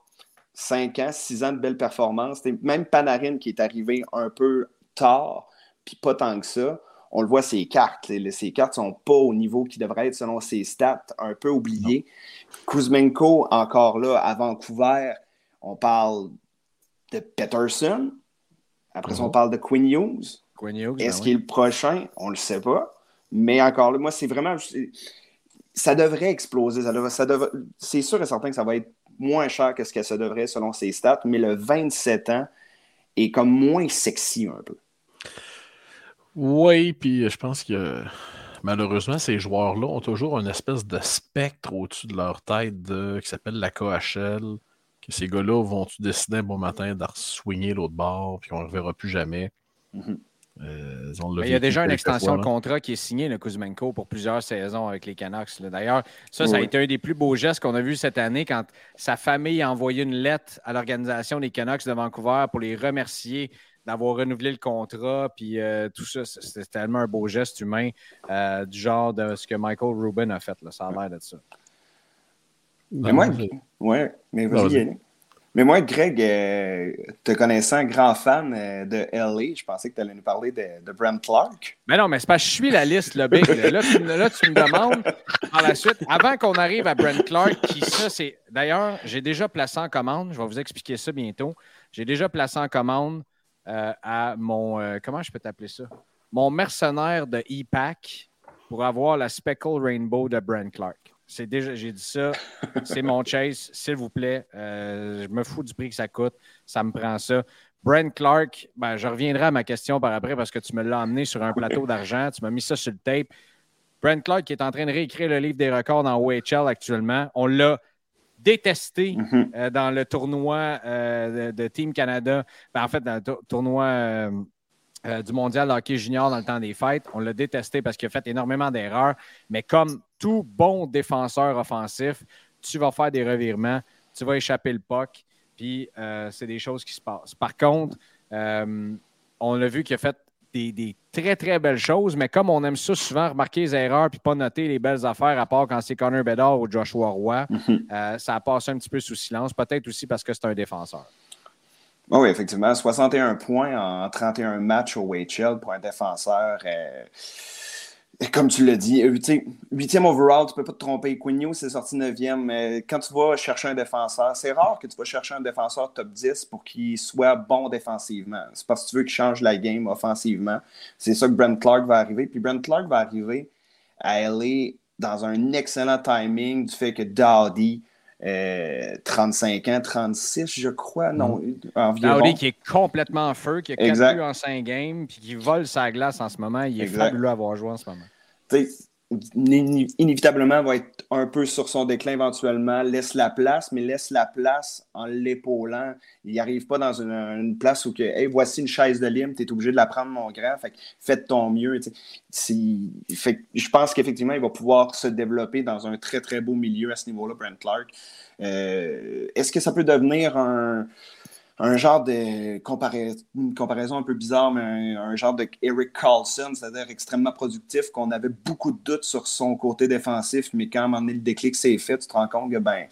5 ans, 6 ans de belles performances. Même Panarin qui est arrivé un peu tard, puis pas tant que ça. On le voit, ses cartes. Ses cartes ne sont pas au niveau qui devrait être selon ses stats, un peu oublié. Kuzmenko, encore là, à Vancouver, on parle de Peterson. Après ça, on mhm. parle de Quinn Hughes. Hughes Est-ce ben qu'il est le prochain? On ne le sait pas. Mais encore là, moi, c'est vraiment. Ça devrait exploser. Ça c'est sûr et certain que ça va être moins cher que ce que ça devrait selon ses stats, mais le 27 ans est comme moins sexy un peu. Oui, puis je pense que malheureusement, ces joueurs-là ont toujours une espèce de spectre au-dessus de leur tête qui s'appelle la KHL. Que ces gars-là vont-tu décider un bon matin de l'autre bord, puis qu'on ne reverra plus jamais. Mm-hmm. Euh, il y a déjà une extension de contrat qui est signée, le Kuzmenko, pour plusieurs saisons avec les Canucks. D'ailleurs, ça, ça a été un des plus beaux gestes qu'on a vu cette année quand sa famille a envoyé une lettre à l'organisation des Canucks de Vancouver pour les remercier d'avoir renouvelé le contrat. Puis euh, tout ça, c'était tellement un beau geste humain euh, du genre de ce que Michael Rubin a fait. Là. Ça a l'air de ça. Mais moi, ouais, mais vas-y, mais moi, Greg, euh, te connaissant grand fan euh, de LA, je pensais que tu allais nous parler de, de, Brent Clark. Mais non, mais c'est parce je suis la liste, le Big. Là, tu, me demandes par la suite, avant qu'on arrive à Brent Clark, qui ça, c'est. D'ailleurs, j'ai déjà placé en commande, je vais vous expliquer ça bientôt. J'ai déjà placé en commande euh, à mon. comment je peux t'appeler ça? Mon mercenaire de e-pack pour avoir la Speckle Rainbow de Brent Clark. C'est déjà, j'ai dit ça, c'est mon [laughs] chase, s'il vous plaît. Euh, je me fous du prix que ça coûte, ça me prend ça. Brent Clark, ben, je reviendrai à ma question par après parce que tu me l'as amené sur un plateau d'argent, tu m'as mis ça sur le tape. Brent Clark qui est en train de réécrire le livre des records dans OHL actuellement. On l'a détesté mm-hmm. euh, dans le tournoi euh, de, Team Canada. Ben, en fait, dans le tournoi euh, du mondial hockey junior dans le temps des fêtes. On l'a détesté parce qu'il a fait énormément d'erreurs. Mais comme tout bon défenseur offensif, tu vas faire des revirements, tu vas échapper le puck, puis euh, c'est des choses qui se passent. Par contre, euh, on a vu qu'il a fait des, très, très belles choses, mais comme on aime ça souvent, remarquer les erreurs puis pas noter les belles affaires, à part quand c'est Connor Bedard ou Joshua Roy, mm-hmm. ça a passé un petit peu sous silence, peut-être aussi parce que c'est un défenseur. Ah oui, effectivement. 61 points en 31 matchs au WHL pour un défenseur. Euh, comme tu l'as dit, 8e overall, tu ne peux pas te tromper. Quigno, c'est sorti 9e. Mais quand tu vas chercher un défenseur, c'est rare que tu vas chercher un défenseur top 10 pour qu'il soit bon défensivement. C'est parce que tu veux qu'il change la game offensivement. C'est ça que Brent Clark va arriver. Puis Brent Clark va arriver à aller dans un excellent timing du fait que Dowdy 35 euh, ans, 36, je crois, non, mm. environ. qui est complètement en feu, qui a 4 buts en 5 games, puis qui vole sa glace en ce moment. Il est fabuleux à avoir joué en ce moment inévitablement va être un peu sur son déclin éventuellement, laisse la place, mais laisse la place en l'épaulant. Il n'arrive pas dans une, place où que, hey, voici une chaise de lime, tu es obligé de la prendre, mon grand, fait fais ton mieux. Je pense qu'effectivement, il va pouvoir se développer dans un très, très beau milieu à ce niveau-là, Brent Clark. Euh, est-ce que ça peut devenir un un genre de une comparaison un peu bizarre, mais un, genre de Eric Carlson, c'est-à-dire extrêmement productif, qu'on avait beaucoup de doutes sur son côté défensif, mais quand un le déclic s'est fait, tu te rends compte que ben,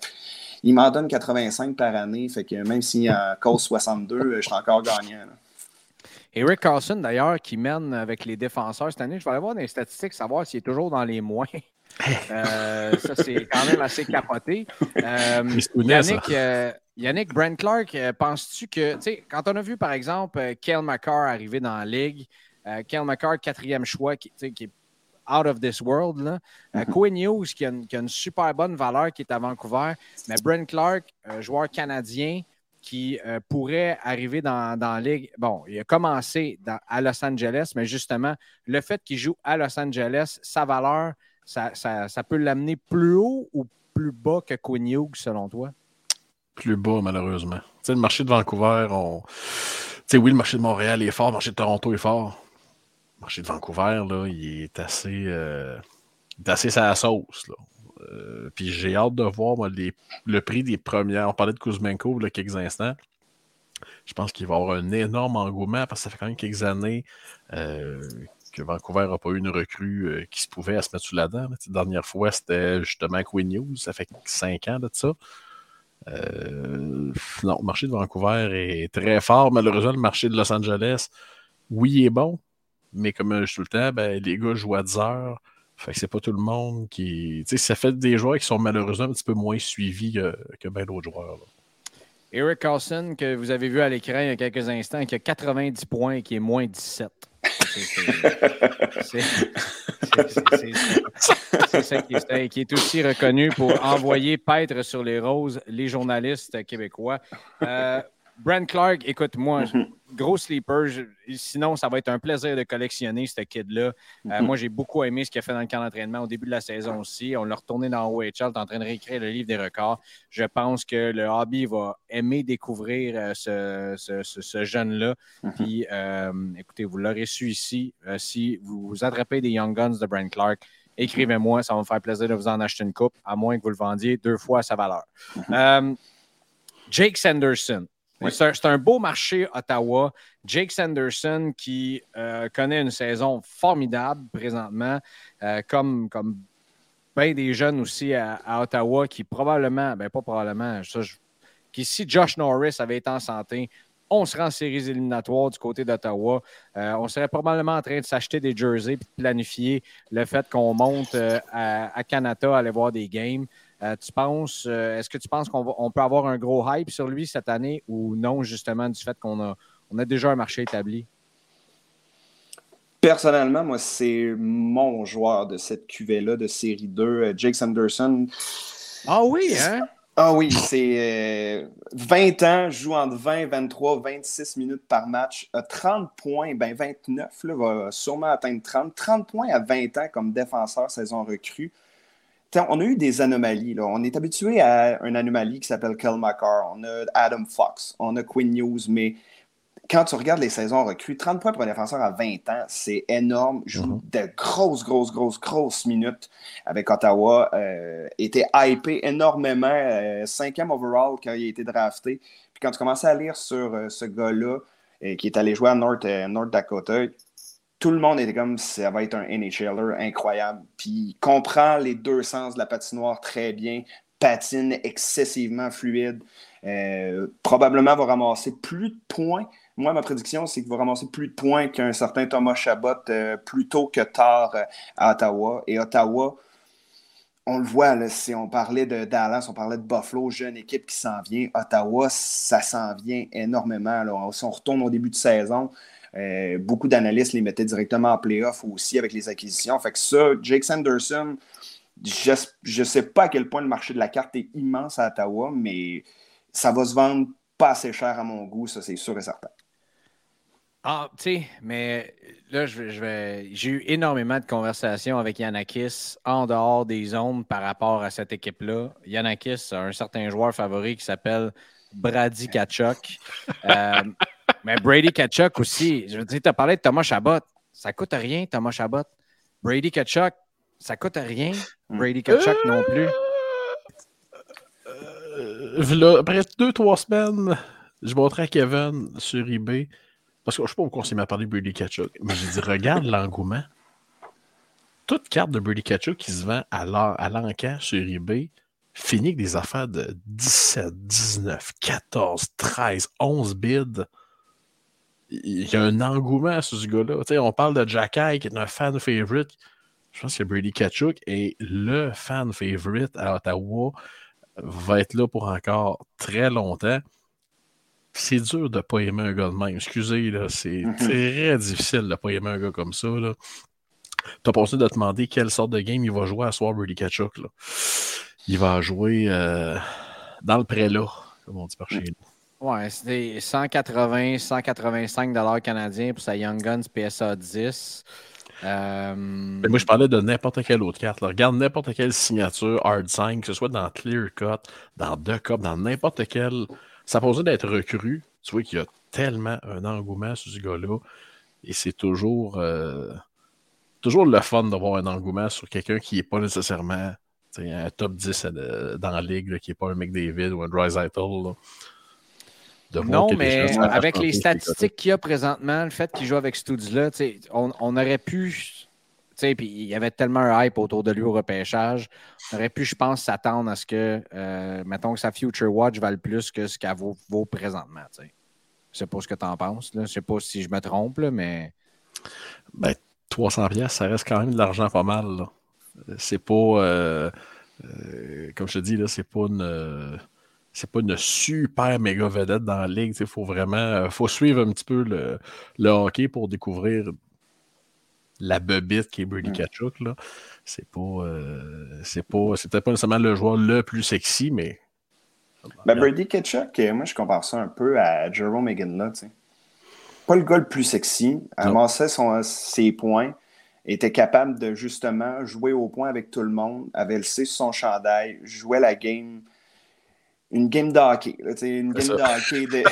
il m'en donne 85 par année, fait que même s'il en cause 62, je suis encore gagnant. Eric Carlson, d'ailleurs, qui mène avec les défenseurs cette année, je vais aller voir dans les statistiques, savoir s'il est toujours dans les moins. [laughs] Euh, ça, c'est quand même assez capoté. Euh, Yannick, euh, Yannick, Brent Clark, euh, penses-tu que, tu sais, quand on a vu, par exemple, euh, Kale McCarr arriver dans la ligue, euh, Kale McCarr, quatrième choix, qui, qui est out of this world, là. Mm-hmm. Quinn Hughes, qui a, une, super bonne valeur, qui est à Vancouver, mais Brent Clark, joueur canadien, qui pourrait arriver dans, dans, la ligue. Bon, il a commencé à Los Angeles, mais justement, le fait qu'il joue à Los Angeles, sa valeur, ça, ça, ça peut l'amener plus haut ou plus bas que Quinn Hughes, selon toi? Plus bas, malheureusement. Le marché de Vancouver, on... oui, le marché de Montréal est fort, le marché de Toronto est fort. Le marché de Vancouver, là, il est assez, euh... il est assez sa sauce. Euh, puis j'ai hâte de voir les... le prix des premières. On parlait de Kuzmenko il y a quelques instants. Je pense qu'il va y avoir un énorme engouement parce que ça fait quand même quelques années euh, que Vancouver n'a pas eu une recrue qui se pouvait à se mettre sous la dent. La dernière fois, c'était justement Queen News. Ça fait cinq ans de ça. Euh, non, le marché de Vancouver est très fort. Malheureusement, le marché de Los Angeles, oui, est bon, mais comme je dis tout le temps, ben, les gars jouent à 10 heures. Fait que c'est pas tout le monde qui. Tu sais, ça fait des joueurs qui sont malheureusement un petit peu moins suivis que, que d'autres joueurs. Eric Carlson, que vous avez vu à l'écran il y a quelques instants, qui a 90 points et qui est moins 17. C'est ça qui est, qui est, aussi reconnu pour envoyer paître sur les roses les journalistes québécois. Euh, Brent Clark, écoute-moi, mhm. gros sleeper. sinon, ça va être un plaisir de collectionner ce kid-là. Euh, mhm. moi, j'ai beaucoup aimé ce qu'il a fait dans le camp d'entraînement au début de la saison aussi. On l'a retourné dans OHL, en train de réécrire le livre des records. Je pense que le hobby va aimer découvrir euh, ce, jeune-là. Mhm. Puis, euh, écoutez, vous l'aurez su ici. si vous, attrapez des Young Guns de Brent Clark, écrivez-moi, ça va me faire plaisir de vous en acheter une coupe, à moins que vous le vendiez deux fois sa valeur. Jake Sanderson. C'est un, beau marché, Ottawa. Jake Sanderson qui euh, connaît une saison formidable présentement, euh, comme, comme bien des jeunes aussi à, Ottawa qui probablement, ben pas probablement, si Josh Norris avait été en santé, on serait en séries éliminatoires du côté d'Ottawa. Euh, on serait probablement en train de s'acheter des jerseys et de planifier le fait qu'on monte à, à, Canada aller voir des games. Euh, tu penses, euh, est-ce que tu penses qu'on peut avoir un gros hype sur lui cette année ou non, justement, du fait qu'on a, on a déjà un marché établi? Personnellement, moi, c'est mon joueur de cette cuvée-là de série 2, euh, Jake Sanderson. Ah oui, hein? Ah oui, c'est 20 ans, joue entre 20, 23, 26 minutes par match, 30 points, ben 29, là, va sûrement atteindre 30. 30 points à 20 ans comme défenseur saison recrue on a eu des anomalies. On est habitué à une anomalie qui s'appelle Kel McCarr. On a Adam Fox, on a Quinn News, mais quand tu regardes les saisons recrues, 30 points pour un défenseur à 20 ans, c'est énorme. Joue mm-hmm. de grosses, grosses, grosses, grosses minutes avec Ottawa. Euh, était hypé énormément, euh, cinquième overall quand il a été drafté. Puis quand tu commences à lire sur euh, ce gars-là, qui est allé jouer à North, North Dakota, tout le monde était comme ça va être un NHLer incroyable. Puis il comprend les deux sens de la patinoire très bien, patine excessivement fluide. Euh, probablement va ramasser plus de points. Moi, ma prédiction, c'est qu'il va ramasser plus de points qu'un certain Thomas Chabot euh, plus tôt que tard euh, à Ottawa. Et Ottawa, on le voit, si on parlait de Dallas, on parlait de Buffalo, jeune équipe qui s'en vient. Ottawa, ça s'en vient énormément. Là. Si on retourne au début de saison, euh, beaucoup d'analystes les mettaient directement en playoff aussi avec les acquisitions. Fait que ça, Jake Sanderson, je ne sais pas à quel point le marché de la carte est immense à Ottawa, mais ça va se vendre pas assez cher à mon goût, ça c'est sûr et certain. Ah, tu sais, mais là, je vais, j'ai eu énormément de conversations avec Yanakis en dehors des zones par rapport à cette équipe-là. Yanakis a un certain joueur favori qui s'appelle Brady Kachuk. [laughs] Euh, mais Brady Kachuk aussi. Je veux dire, tu as parlé de Thomas Chabot. Ça coûte rien, Thomas Chabot. Brady Kachuk, ça coûte rien. Brady Kachuk non plus. Euh, après deux, trois semaines, je montrais à Kevin sur eBay. Parce que je ne sais pas pourquoi on s'est mis parler de Brady Kachuk. Mais j'ai dit, regarde l'engouement. Toute carte de Brady Kachuk qui se vend à l'encan sur eBay finit avec des affaires de 17, 19, 14, 13, 11 bids il y a un engouement sur ce gars-là. On parle de Jack qui est un fan favorite. Je pense que Brady Kachuk est le fan favorite à Ottawa. Va être là pour encore très longtemps. C'est dur de ne pas aimer un gars de même. Excusez, là, c'est mhm. très difficile de ne pas aimer un gars comme ça. Tu as pensé de te demander quelle sorte de game il va jouer à soir, Brady Kachuk. Il va jouer euh, dans le prélat, comme on dit par chez nous. Ouais, c'était 180, 185 dollars canadiens pour sa Young Guns PSA 10. Euh, moi, je parlais de n'importe quelle autre carte. Regarde n'importe quelle signature Hard 5, que ce soit dans Clear Cut, dans Duck Cup, dans n'importe quel. Ça posait d'être recru. Tu vois qu'il y a tellement un engouement sur ce gars-là. Et c'est toujours, euh, toujours le fun d'avoir un engouement sur quelqu'un qui n'est pas nécessairement un top 10 euh, dans la ligue, qui n'est pas un McDavid ou un Dry non, mais avec les statistiques qu'il y a présentement, le fait qu'il joue avec Studs-là, on, on, aurait pu. Puis il y avait tellement un hype autour de lui au repêchage. On aurait pu, je pense, s'attendre à ce que, euh, mettons que sa Future Watch vale plus que ce qu'elle vaut, vaut, présentement. Je ne sais pas ce que tu en penses. Je ne sais pas si je me trompe, mais. Ben, 300 pièces, ça reste quand même de l'argent pas mal. C'est pas. Euh, euh, comme je te dis, là, c'est pas une c'est pas une super méga vedette dans la ligue. Il faut vraiment euh, faut suivre un petit peu le, hockey pour découvrir la bebite qui est Brady mm. Kachuk. C'est pas, euh, c'est pas, pas nécessairement le joueur le plus sexy, mais. Ben, Brady Kachuk, euh, moi je compare ça un peu à Jerome Megan Pas le gars le plus sexy, amassait son, ses points, était capable de justement jouer au point avec tout le monde, avait le C sur son chandail, jouait la game une game d'hockey. Une game d'hockey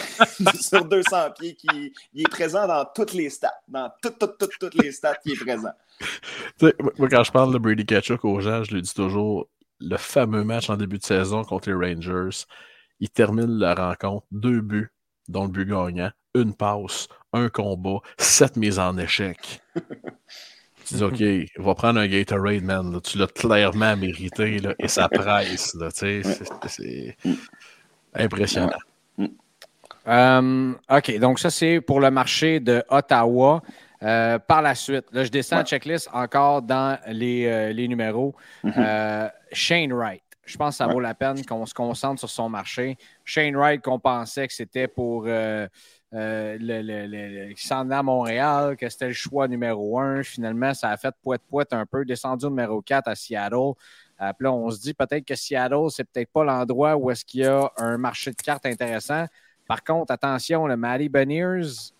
[laughs] sur 200 pieds qui est présent dans toutes les stats. Dans toutes, toutes, toutes, toutes les stats qui est présent. moi, quand je parle de Brady Ketchuk aux gens, je lui dis toujours le fameux match en début de saison contre les Rangers. Il termine la rencontre, deux buts, dont le but gagnant, une passe, un combat, sept mises en échec. [laughs] Tu dis, OK, va prendre un Gatorade, man. tu l'as clairement mérité là, et ça [laughs] presse. c'est impressionnant. Euh, OK, donc ça, c'est pour le marché de Ottawa. Euh, par la suite, là, je descends la checklist encore dans les, euh, les numéros. Mm-hmm. Shane Wright. Je pense que ça vaut la peine qu'on se concentre sur son marché. Shane Wright, qu'on pensait que c'était pour euh, le, qui s'en à Montréal, que c'était le choix numéro un. Finalement, ça a fait poète-poète un peu, descendu au numéro 4 à Seattle. Euh, puis là, on se dit peut-être que Seattle, c'est peut-être pas l'endroit où est-ce qu'il y a un marché de cartes intéressant. Par contre, attention, le Matty Beniers,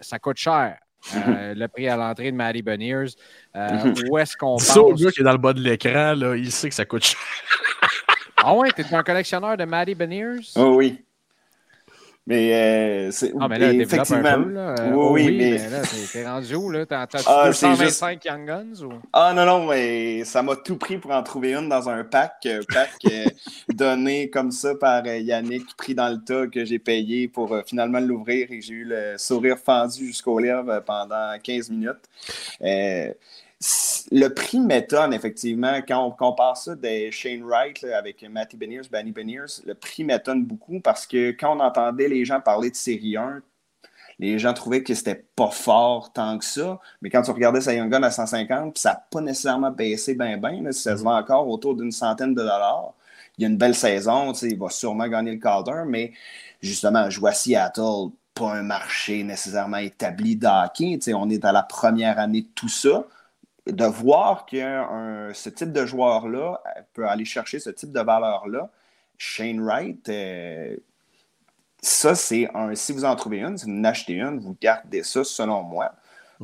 ça coûte cher. Euh, [laughs] le prix à l'entrée de Matty Beniers. [laughs] où est-ce qu'on pense? le gars qui est dans le bas de l'écran, il sait que ça coûte cher. ah ouais, t'es un collectionneur de Matty Beniers? Oh oui. Mais euh, c'est. Ah, mais là, effectivement. Un peu, là. Euh, oui, oui, mais. mais là, t'es rendu où, là? T'as ah, 225 Young Guns? Ou... Ah, non, non, mais ça m'a tout pris pour en trouver une dans un pack. Euh, pack euh, [laughs] donné comme ça par Yannick, pris dans le tas que j'ai payé pour finalement l'ouvrir et j'ai eu le sourire fendu jusqu'aux lèvres pendant 15 minutes le prix m'étonne, effectivement, quand on compare ça de Shane Wright avec Matty Beniers, Benny Beniers, le prix m'étonne beaucoup parce que quand on entendait les gens parler de série 1, les gens trouvaient que c'était pas fort tant que ça. Mais quand tu regardais sa Young Gun à 150, ça n'a pas nécessairement baissé bien, bien. Ça se vend encore autour d'une centaine de dollars. Il y a une belle saison, il va sûrement gagner le Calder, mais justement, je vois Seattle, pas un marché nécessairement établi d'hockey. On est à la première année de tout ça de voir que ce type de joueur-là peut aller chercher ce type de valeur-là, Shane Wright, euh, ça, c'est un. Si vous en trouvez une, si vous en achetez une, vous gardez ça, selon moi.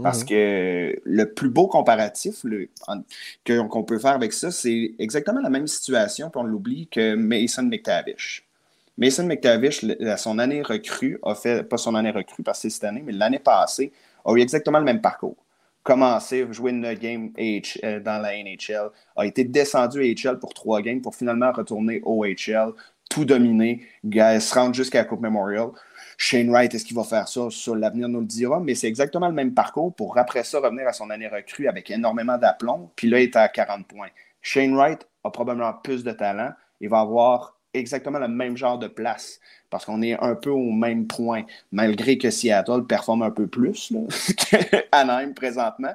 Parce mhm. que le plus beau comparatif qu'on peut faire avec ça, c'est exactement la même situation, puis on l'oublie, que Mason McTavish. Mason McTavish, son année recrue, a fait, pas son année recrue parce que c'est cette année, mais l'année passée, a eu exactement le même parcours commencé, jouer une game euh, dans la NHL, a été descendu à HL pour trois games pour finalement retourner au HL, tout dominer, se rendre jusqu'à la Coupe Memorial. Shane Wright, est-ce qu'il va faire ça? Sur l'avenir nous le dira, mais c'est exactement le même parcours pour après ça revenir à son année recrue avec énormément d'aplomb, puis là, il est à 40 points. Shane Wright a probablement plus de talent. Il va avoir exactement le même genre de place parce qu'on est un peu au même point, malgré que Seattle performe un peu plus qu'Anaheim [laughs] présentement.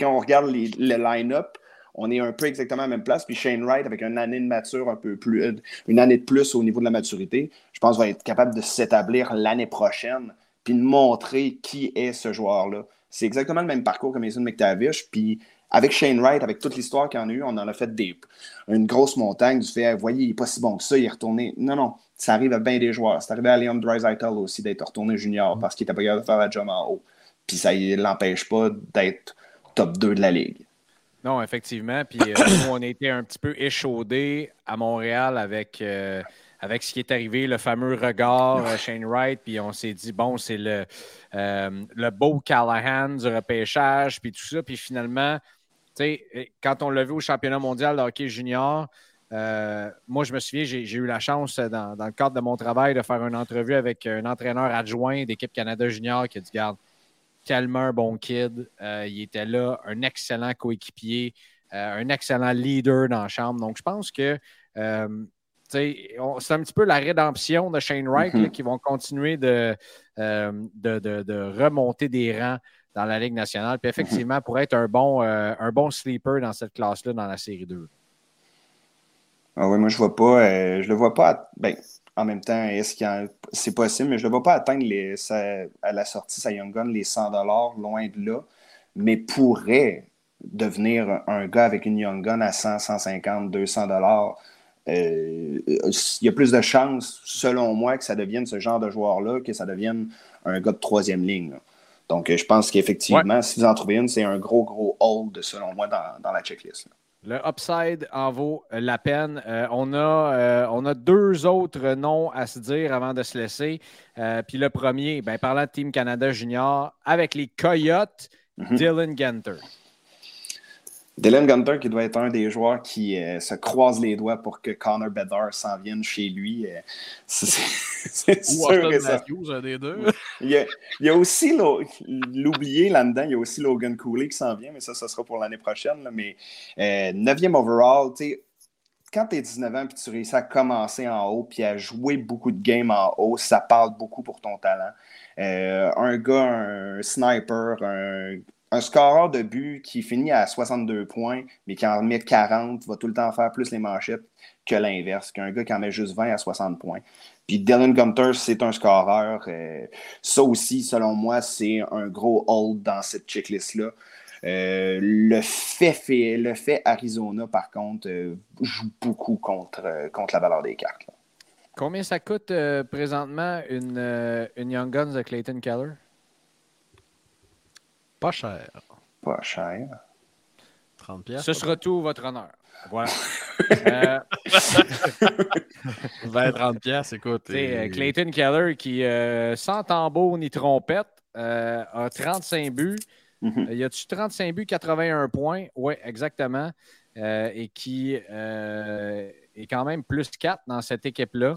Quand on regarde les, le line-up, on est un peu exactement à la même place. Puis Shane Wright, avec une année de mature un peu plus, euh, une année de plus au niveau de la maturité, je pense va être capable de s'établir l'année prochaine puis de montrer qui est ce joueur-là. C'est exactement le même parcours que Mason McTavish. Puis avec Shane Wright, avec toute l'histoire qu'il y en a eu, on en a fait des, une grosse montagne du fait, voyez, il n'est pas si bon que ça, il est retourné. Non, non, ça arrive à bien des joueurs. C'est arrivé à Leon Draisaitl aussi d'être retourné junior parce qu'il était pas capable de faire la job en haut. Puis ça ne l'empêche pas d'être top 2 de la ligue. Non, effectivement. Puis euh, nous, on a été un petit peu échaudés à Montréal avec, euh, avec ce qui est arrivé, le fameux regard euh, Shane Wright. Puis on s'est dit, bon, c'est le, le beau Callahan du repêchage, puis tout ça. Puis finalement, quand on l'a vu au championnat mondial de hockey junior, moi, je me souviens, j'ai eu la chance, dans, le cadre de mon travail, de faire une entrevue avec un entraîneur adjoint d'équipe Canada Junior qui a dit Garde, tellement un bon kid. il était là, un excellent coéquipier, un excellent leader dans la chambre. Donc, je pense que c'est un petit peu la rédemption de Shane Wright mm-hmm. qui vont continuer de, de, remonter des rangs dans la Ligue nationale. Puis effectivement, pour être un bon, euh, un bon sleeper dans cette classe-là dans la série 2. Ah oui, moi, je vois pas. Euh, je le vois pas. Ben, en même temps, est-ce que c'est possible, mais je ne le vois pas atteindre les, à la sortie sa Young Gun les 100 loin de là, mais pourrait devenir un gars avec une Young Gun à 100, 150, 200 dollars. il y a plus de chances, selon moi, que ça devienne ce genre de joueur-là, que ça devienne un gars de troisième ligne. Donc, je pense qu'effectivement, si vous en trouvez une, c'est un gros, gros hold, selon moi, dans, la checklist. Le upside en vaut la peine. Euh, on, a, euh, on a deux autres noms à se dire avant de se laisser. Euh, puis le premier, ben, parlant de Team Canada Junior, avec les Coyotes, mm-hmm. Dylan Genter. Dylan Gunter, qui doit être un des joueurs qui euh, se croise les doigts pour que Connor Bedard s'en vienne chez lui. Euh, [laughs] c'est sûr que ça... un des deux. il, y a, aussi l'oublié là-dedans, il y a aussi Logan Cooley qui s'en vient, mais ça, ça sera pour l'année prochaine. mais 9e euh, overall, tu sais, quand tu es 19 ans et tu réussis à commencer en haut puis à jouer beaucoup de games en haut, ça parle beaucoup pour ton talent. un gars, un sniper, un un scoreur de but qui finit à 62 points, mais qui en met 40, va tout le temps faire plus les manchettes que l'inverse, qu'un gars qui en met juste 20 à 60 points. Puis Dylan Gunter, c'est un scoreur. Euh, ça aussi, selon moi, c'est un gros hold dans cette checklist-là. Euh, le, fait, le fait Arizona, par contre, euh, joue beaucoup contre, la valeur des cartes. Combien ça coûte présentement une, une Young Guns de Clayton Keller? Pas cher. Pas cher. 30 pièces. Ce sera tout, votre honneur. Voilà. euh... [laughs] 20-30 pièces, écoute. Et... Clayton Keller qui, euh, sans tambour ni trompette, euh, a 35 buts. Mm-hmm. Y a-tu 35 buts, 81 points? Oui, exactement. Euh, et qui est quand même plus 4 dans cette équipe-là.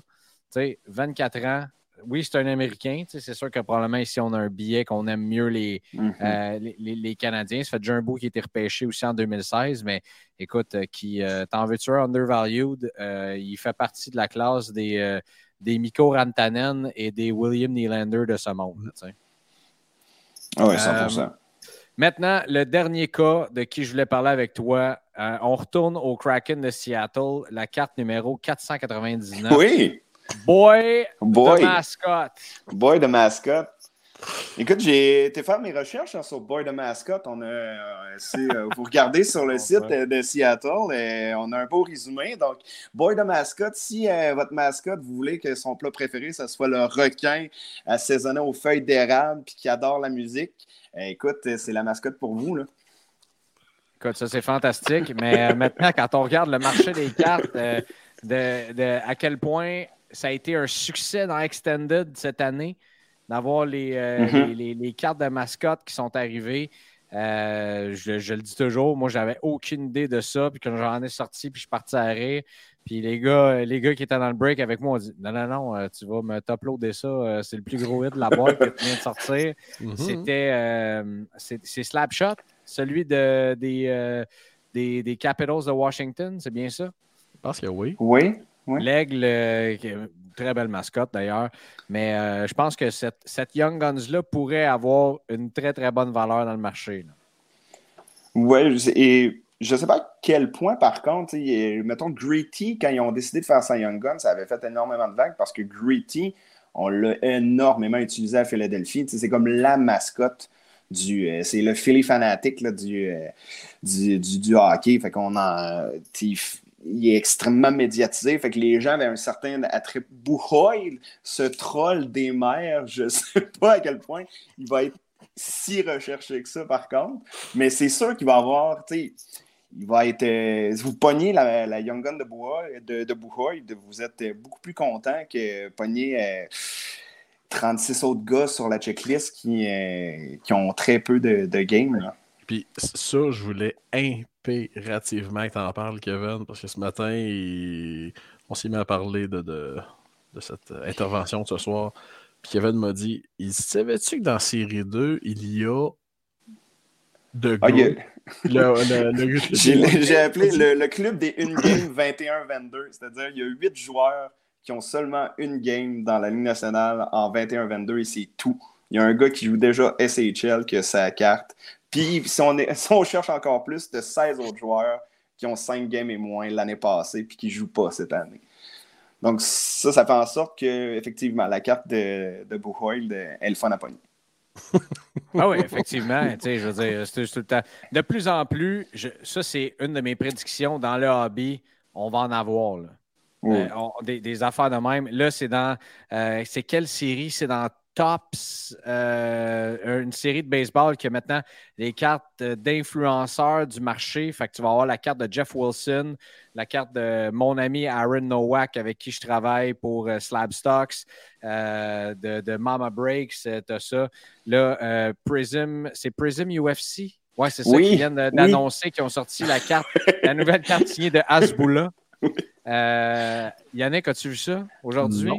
24 ans, oui, c'est un Américain. C'est sûr que probablement ici, on a un billet qu'on aime mieux mm-hmm. euh, les, les, Canadiens. Ça fait déjà un bout qui a été repêché aussi en 2016, mais écoute, euh, qui euh, t'en veux-tu undervalued? il fait partie de la classe des, des Mikko Rantanen et des William Nylander de ce monde. Ah oui, 100%. Maintenant, le dernier cas de qui je voulais parler avec toi, on retourne au Kraken de Seattle, la carte numéro 499. Oui! Boy, Boy. de mascotte. Boy de mascotte. Écoute, j'ai été faire mes recherches hein, sur Boy de mascotte. On a, euh, euh, [laughs] vous regardez sur le site de Seattle et on a un beau résumé. Donc, Boy de mascotte, si euh, votre mascotte, vous voulez que son plat préféré, ce soit le requin assaisonné aux feuilles d'érable puis qui adore la musique, écoute, c'est la mascotte pour vous. Là. Écoute, ça c'est fantastique. Mais maintenant, quand on regarde le marché des cartes, de, à quel point ça a été un succès dans Extended cette année d'avoir les, euh, mm-hmm. les, cartes de mascotte qui sont arrivées. Euh, je, le dis toujours, moi, j'avais aucune idée de ça. Puis quand j'en ai sorti, puis je suis parti à rire. Puis les gars, les gars qui étaient dans le break avec moi ont dit Non, non, non, euh, tu vas me t'uploader ça. c'est le plus gros hit de la boîte que tu viens de sortir. [laughs] Mm-hmm. C'était c'est Slapshot, celui de, des, des, des Capitals de Washington, c'est bien ça? Je pense que oui. Oui. L'aigle, euh, très belle mascotte d'ailleurs. Mais euh, je pense que cette, cette Young Guns-là pourrait avoir une très, très bonne valeur dans le marché. Oui, et je ne sais pas à quel point, par contre, mettons Gritty, quand ils ont décidé de faire sa Young Guns, ça avait fait énormément de vagues parce que Gritty, on l'a énormément utilisé à Philadelphie. C'est comme la mascotte du. Euh, c'est le Philly fanatique du, du, du, hockey. Fait qu'on en il est extrêmement médiatisé. Fait que les gens avaient un certain attrait. Bouhoil, ce troll des mers, je sais pas à quel point il va être si recherché que ça, par contre. Mais c'est sûr qu'il va avoir, tu sais, il va être. Euh, si vous pognez la, Young Gun de Bouhoil, de, vous êtes beaucoup plus content que pogner 36 euh, autres gars sur la checklist qui, euh, qui ont très peu de, de games Puis ça, je voulais impérativement que tu en parles, Kevin, parce que ce matin, on s'est mis à parler de, de, cette intervention de ce soir. Puis Kevin m'a dit il savais-tu que dans série 2, il y a de ah, [laughs] J'ai appelé le, club des une game 21-22, c'est-à-dire il y a huit joueurs qui ont seulement une game dans la Ligue nationale en 21-22 et c'est tout. Il y a un gars qui joue déjà SHL qui a sa carte. Puis si on, [laughs] on cherche encore plus, de 16 autres joueurs qui ont 5 games et moins l'année passée puis qui ne jouent pas cette année. Donc ça, ça fait en sorte que effectivement la carte de, de Buchholz est le fun à pogner. [laughs] ah oui, effectivement. je veux dire, c'est tout le temps. De plus en plus, ça, c'est une de mes prédictions dans le hobby. On va en avoir. Euh, des, affaires de même. Là, c'est dans. Euh, c'est quelle série? C'est dans Tops, euh, une série de baseball qui a maintenant les cartes d'influenceurs du marché. Fait que tu vas avoir la carte de Jeff Wilson, la carte de mon ami Aaron Nowak avec qui je travaille pour euh, Slab Stocks, euh, de, Mama Breaks, tu as ça. Là, Prism, c'est Prism UFC? Ouais, c'est ça qui viennent d'annoncer qu'ils ont sorti la carte, la nouvelle carte signée de Hasbula. [laughs] Yannick, as-tu vu ça aujourd'hui?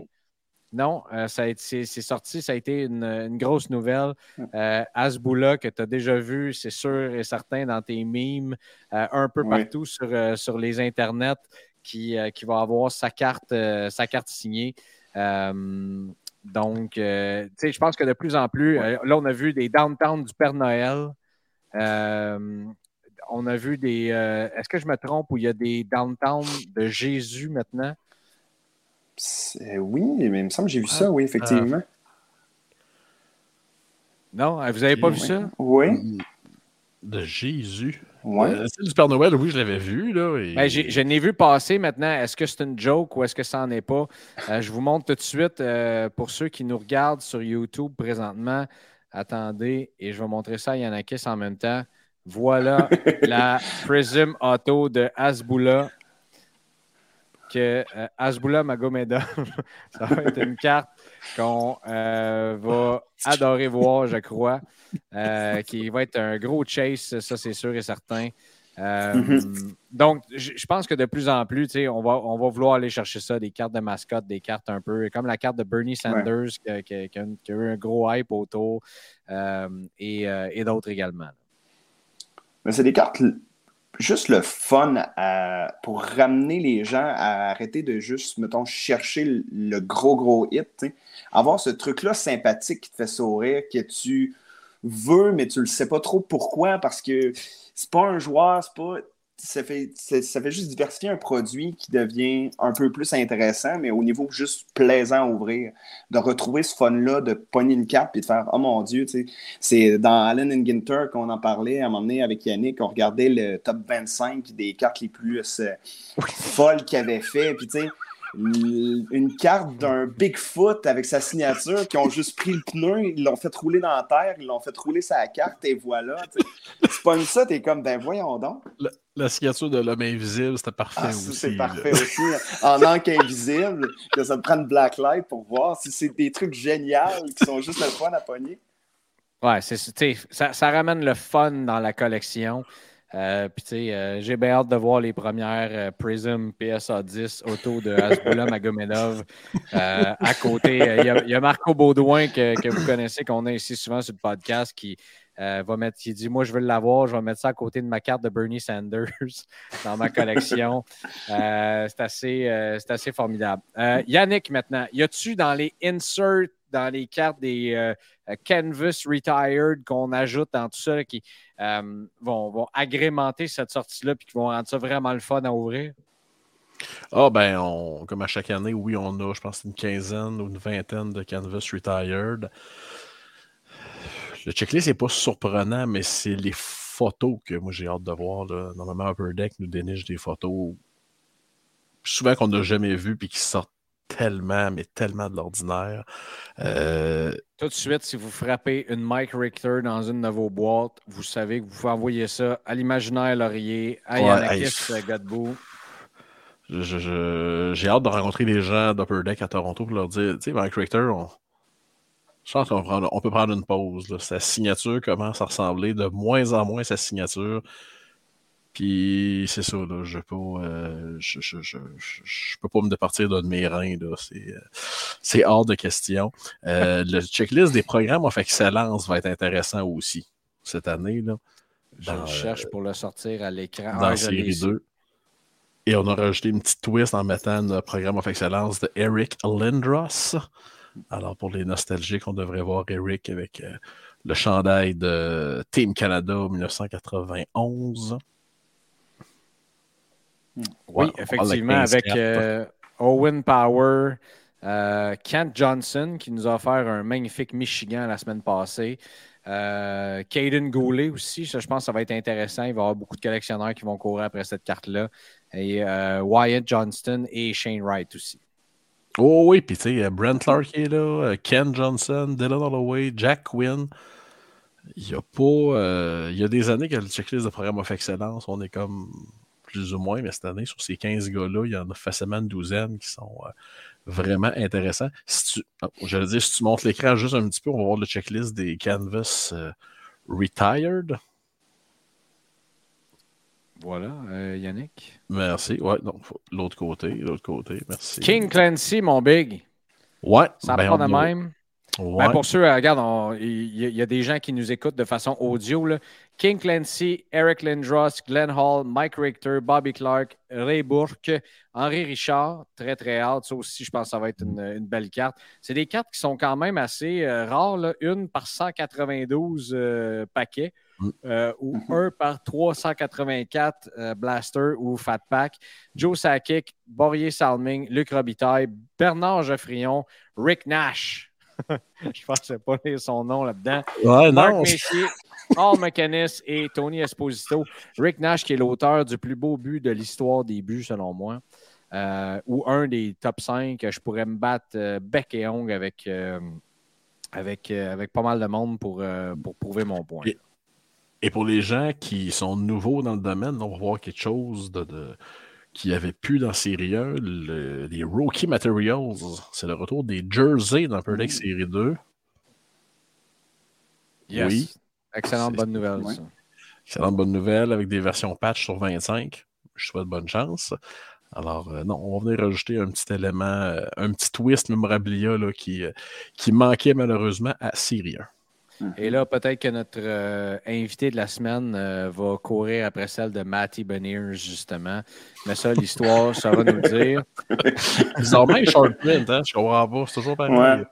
Non, euh, c'est sorti, ça a été une, grosse nouvelle. Euh, Asboula, que tu as déjà vu, c'est sûr et certain, dans tes memes, euh, un peu partout sur, euh, sur les internets, qui, qui va avoir sa carte, sa carte signée. donc, tu sais, je pense que de plus en plus, là, on a vu des downtown du Père Noël. on a vu des. Est-ce que je me trompe où il y a des downtown de Jésus maintenant? Oui, mais il me semble que j'ai vu ça, oui, effectivement. Ah. Non, vous n'avez pas vu ça? Oui. De Jésus. Oui. Euh, c'est du Père Noël, oui, je l'avais vu. Là, ben, je n'ai vu passer maintenant. Est-ce que c'est une joke ou est-ce que ça n'en est pas? Euh, je vous montre tout de suite euh, pour ceux qui nous regardent sur YouTube présentement. Attendez, et je vais montrer ça à Yanakis en même temps. Voilà [laughs] la Prism Auto de Asbula que euh, Magomedov, [laughs] ça va être une carte qu'on euh, va adorer voir, je crois, euh, qui va être un gros chase, ça c'est sûr et certain. Euh, mm-hmm. Donc, je pense que de plus en plus, on va, on va vouloir aller chercher ça, des cartes de mascotte, des cartes un peu, comme la carte de Bernie Sanders qui, a, eu un gros hype autour et, et d'autres également. Mais c'est des cartes juste le fun pour ramener les gens à arrêter de juste, mettons, chercher le, gros, gros hit. Avoir ce truc-là sympathique qui te fait sourire, que tu veux, mais tu le sais pas trop pourquoi, parce que c'est pas un joueur, c'est pas ça fait, ça fait juste diversifier un produit qui devient un peu plus intéressant, mais au niveau juste plaisant à ouvrir. De retrouver ce fun-là, de pogner une carte et de faire Oh mon Dieu, tu sais. C'est dans Allen and Ginter qu'on en parlait à un moment donné avec Yannick, on regardait le top 25 des cartes les plus euh, folles qu'il avait fait. Puis tu sais, une carte d'un Bigfoot avec sa signature qui ont juste pris le pneu, ils l'ont fait rouler dans la terre, ils l'ont fait rouler sa carte et voilà. C'est pas ça, t'es comme ben voyons donc. La, signature de l'homme invisible, c'était parfait ah, aussi. C'est parfait aussi. En encre invisible, que ça te prend une blacklight pour voir si c'est des trucs géniaux qui sont juste le fun à pogner. Ouais, c'est, ça, ça ramène le fun dans la collection. Euh, puis, tu sais, euh, j'ai bien hâte de voir les premières euh, Prism PSA 10 auto de Hasbula Magomedov à côté. Il y, a Marco Baudouin que, que vous connaissez, qu'on a ici souvent sur le podcast, qui va mettre, qui dit Moi, je veux l'avoir, je vais mettre ça à côté de ma carte de Bernie Sanders [laughs] dans ma collection. c'est assez, assez formidable. Yannick, maintenant, y a-tu dans les inserts dans les cartes des euh, euh, Canvas Retired qu'on ajoute dans tout ça qui euh, vont, agrémenter cette sortie-là puis qui vont rendre ça vraiment le fun à ouvrir? Ah, ben, on, comme à chaque année, oui, on a, je pense, une quinzaine ou une vingtaine de Canvas Retired. Le checklist n'est pas surprenant, mais c'est les photos que moi j'ai hâte de voir. Normalement, Upper Deck nous déniche des photos souvent qu'on n'a jamais vues puis qui sortent tellement, mais tellement de l'ordinaire. Euh, Tout de suite, si vous frappez une Mike Richter dans une de vos boîtes, vous savez que vous pouvez envoyer ça à l'imaginaire Laurier, à Yannakis ouais, Godbout. J'ai hâte de rencontrer les gens d'Upper Deck à Toronto pour leur dire, tu sais, Mike Richter, Je pense qu'on peut prendre une pause. Sa signature commence à ressembler de moins en moins à sa signature. Puis c'est ça, là, je peux euh, je, je, je, je, peux pas me départir d'un de mes reins. C'est, c'est hors de question. Euh, [laughs] le checklist des programmes of excellence va être intéressant aussi cette année. Là, je cherche pour le sortir à l'écran. Dans ah, série 2. Et on a rajouté une petite twist en mettant le programme of excellence de Eric Lindros. Alors, pour les nostalgiques, on devrait voir Eric avec euh, le chandail de Team Canada 1991. Oui, effectivement, avec euh, Owen Power, euh, Kent Johnson qui nous a offert un magnifique Michigan la semaine passée. Euh, Caden Goulet aussi, je pense que ça va être intéressant. Il va y avoir beaucoup de collectionneurs qui vont courir après cette carte-là. Et Wyatt Johnston et Shane Wright aussi. Oh oui, puis tu sais, Brent Clark est là, Ken Johnson, Dylan Holloway, Jack Quinn. Il y a pas. il y a des années que le checklist de programme of excellence, on est comme plus ou moins, mais cette année, sur ces 15 gars-là, il y en a facilement une douzaine qui sont euh, vraiment intéressants. Si tu, je veux dire, si tu montes l'écran juste un petit peu, on va voir le checklist des Canvas euh, Retired. Voilà, euh, Yannick. Merci. Ouais, donc l'autre côté, l'autre côté. Merci. King Clancy, mon big. Ouais. Ça ben, prend de même. Ben, pour ceux, regarde, il y, a des gens qui nous écoutent de façon audio. King Clancy, Eric Lindros, Glenn Hall, Mike Richter, Bobby Clark, Ray Bourque, Henri Richard, très très hâte. Ça aussi, je pense que ça va être une, belle carte. C'est des cartes qui sont quand même assez euh, rares, une par 192 euh, paquets. Mm. ou mm-hmm. un par 384 Blaster ou Fat Pack. Joe Sakic, Borier Salming, Luc Robitaille, Bernard Geoffrion, Rick Nash, [laughs] je pense que pas son nom là-dedans. Ouais, Marc non. Messier, Paul McInnes et Tony Esposito. Rick Nash, qui est l'auteur du plus beau but de l'histoire des buts, selon moi. Euh, ou un des top 5. Je pourrais me battre euh, bec et ongle avec, euh, avec, avec pas mal de monde pour, pour prouver mon point. Et, pour les gens qui sont nouveaux dans le domaine, on va voir quelque chose de qui n'y avait plus dans Série 1, les Rookie Materials. C'est le retour des jerseys dans Upper Série 2. Oui. Excellente bonne nouvelle. Excellente bonne nouvelle avec des versions patch sur 25. Je souhaite bonne chance. Alors, euh, non, on va venir rajouter un petit élément, euh, un petit twist memorabilia là, qui, euh, qui manquait malheureusement à Série 1. Et là, peut-être que notre euh, invité de la semaine euh, va courir après celle de Matty Beniers, justement. Mais ça, l'histoire, ça va nous le dire. [laughs] Ils ont même short print, hein? Je comprends pas. C'est toujours pareil.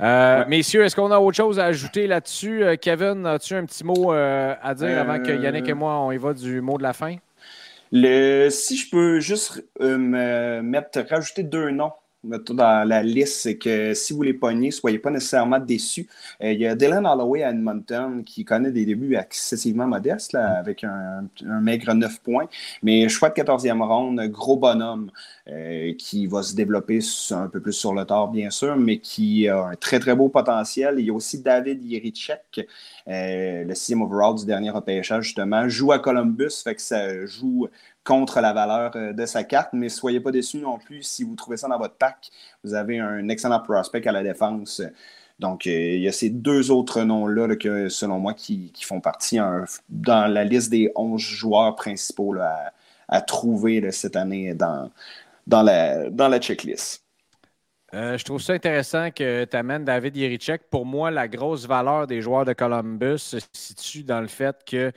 Euh, messieurs, est-ce qu'on a autre chose à ajouter là-dessus? Kevin, as-tu un petit mot à dire avant que Yannick et moi, on y va du mot de la fin? Le, si je peux juste me mettre, rajouter deux noms dans la liste, c'est que si vous les pognez, soyez pas nécessairement déçus. Euh, il y a Dylan Holloway à Edmonton qui connaît des débuts excessivement modestes, là, avec un, maigre 9 points, mais choix de 14e ronde, gros bonhomme euh, qui va se développer un peu plus sur le tard, bien sûr, mais qui a un très, très beau potentiel. Il y a aussi David Yerichek, euh, le sixième overall du dernier repêchage, justement, joue à Columbus, fait que ça joue contre la valeur euh, de sa carte, mais soyez pas déçus non plus si vous trouvez ça dans votre pack. Vous avez un excellent prospect à la défense. Donc, euh, il y a ces deux autres noms-là que, selon moi, qui, font partie dans la liste des 11 joueurs principaux à, trouver cette année dans, la, checklist. Euh, je trouve ça intéressant que tu amènes David Yerichek. Pour moi, la grosse valeur des joueurs de Columbus se situe dans le fait que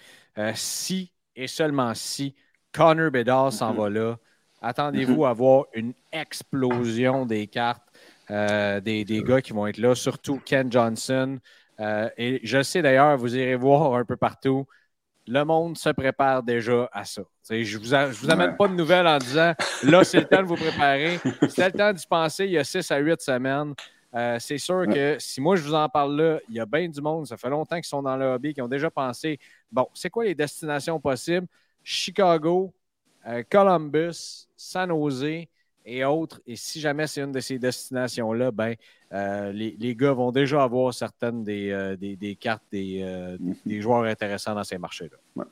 si et seulement si Connor Bedard s'en mm-hmm. va là. Attendez-vous mm-hmm. à voir une explosion des cartes euh, des, gars qui vont être là, surtout Ken Johnson. Euh, et je sais d'ailleurs, vous irez voir un peu partout, le monde se prépare déjà à ça. je ne vous, amène pas de nouvelles en disant là, c'est le temps de vous préparer. C'était le temps d'y penser il y a 6 à 8 semaines. Euh, c'est sûr que si moi je vous en parle là, il y a bien du monde, ça fait longtemps qu'ils sont dans le hobby, qui ont déjà pensé bon, c'est quoi les destinations possibles? Chicago, euh, Columbus, San Jose et autres. Et si jamais c'est une de ces destinations-là, ben, euh, les, gars vont déjà avoir certaines des, euh, des, cartes des, mhm. des, joueurs intéressants dans ces marchés-là.